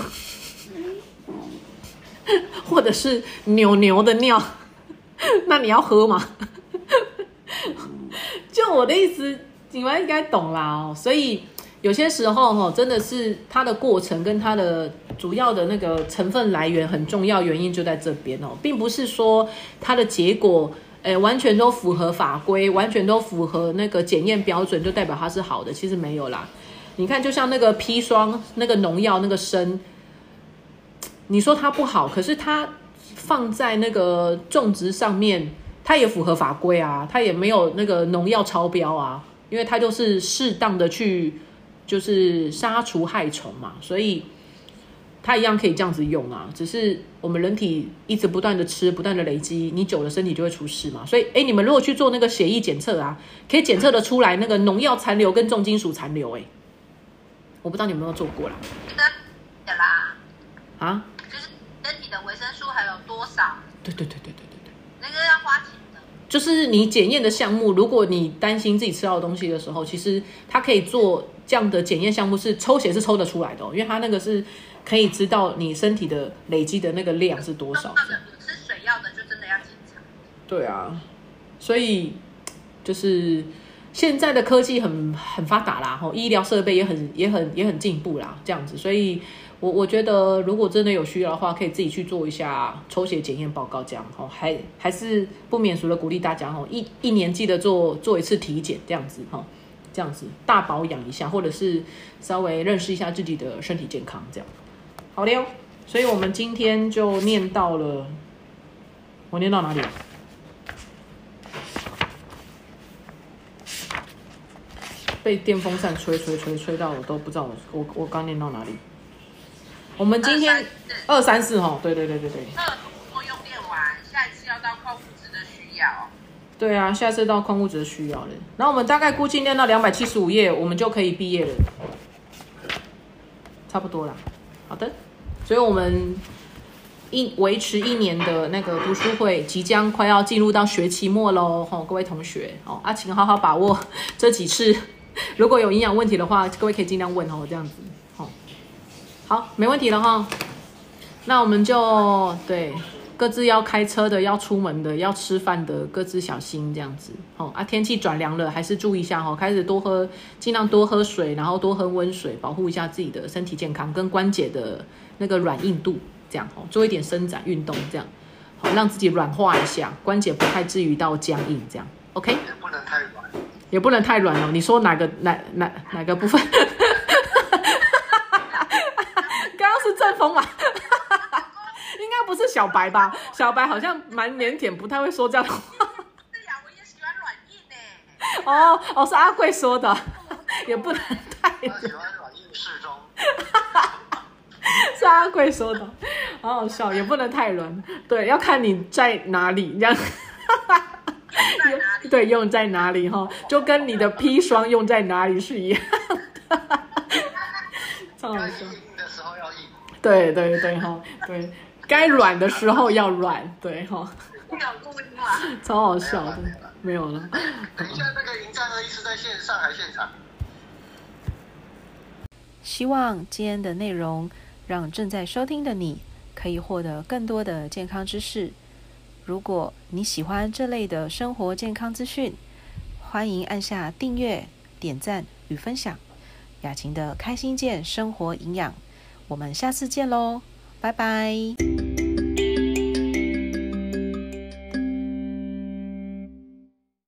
[LAUGHS] 或者是牛牛的尿，[LAUGHS] 那你要喝吗？[LAUGHS] 就我的意思，你们应该懂啦哦。所以有些时候哈，真的是它的过程跟它的主要的那个成分来源很重要，原因就在这边哦，并不是说它的结果诶完全都符合法规，完全都符合那个检验标准，就代表它是好的。其实没有啦。你看，就像那个砒霜、那个农药、那个砷，你说它不好，可是它放在那个种植上面。它也符合法规啊，它也没有那个农药超标啊，因为它就是适当的去就是杀除害虫嘛，所以它一样可以这样子用啊。只是我们人体一直不断的吃，不断的累积，你久了身体就会出事嘛。所以，哎，你们如果去做那个血液检测啊，可以检测的出来那个农药残留跟重金属残留，哎，我不知道你有没有做过啦。的啦，啊？就是身体的维生素还有多少？对对对对对对对。那个要花钱的。就是你检验的项目，如果你担心自己吃到的东西的时候，其实它可以做这样的检验项目，是抽血是抽得出来的哦，因为它那个是可以知道你身体的累积的那个量是多少。吃水药的就真的要检查。对啊，所以就是现在的科技很很发达啦，吼，医疗设备也很也很也很进步啦，这样子，所以。我我觉得，如果真的有需要的话，可以自己去做一下抽血检验报告，这样哈，还还是不免俗的鼓励大家哈，一一年记得做做一次体检，这样子哈，这样子大保养一下，或者是稍微认识一下自己的身体健康，这样好的哟。所以我们今天就念到了，我念到哪里？被电风扇吹吹吹吹到，我都不知道我我我刚念到哪里。我们今天二三四哈，对对对对对。二作用电完，下一次要到矿物质的需要。对啊，下次到矿物质的需要了。然后我们大概估计练到两百七十五页，我们就可以毕业了，差不多啦。好的，所以我们一维持一年的那个读书会，即将快要进入到学期末喽，吼，各位同学，哦，啊，请好好把握这几次，如果有营养问题的话，各位可以尽量问哦，这样子。好，没问题了哈。那我们就对各自要开车的、要出门的、要吃饭的，各自小心这样子。哦啊，天气转凉了，还是注意一下哈。开始多喝，尽量多喝水，然后多喝温水，保护一下自己的身体健康跟关节的那个软硬度，这样哦，做一点伸展运动，这样好让自己软化一下，关节不太至于到僵硬，这样 OK。也不能太软，也不能太软哦。你说哪个哪哪哪个部分？[LAUGHS] 正风嘛，[LAUGHS] 应该不是小白吧？小白好像蛮腼腆，不太会说这样的话。对呀，我也喜欢软硬呢。哦哦，是阿贵说的，[LAUGHS] 也不能太。他喜欢软硬适中。是阿贵说的，好好笑，也不能太软。对，要看你在哪里，这样。对，用在哪里哈？就跟你的砒霜用在哪里是一样的。[LAUGHS] 超好笑。[LAUGHS] 对对对哈，对，该软的时候要软，对哈。超好笑的，没有了。等一下，那个迎战的医师在线上还现场？希望今天的内容让正在收听的你可以获得更多的健康知识。如果你喜欢这类的生活健康资讯，欢迎按下订阅、点赞与分享。雅琴的开心健生活营养。我们下次见喽，拜拜。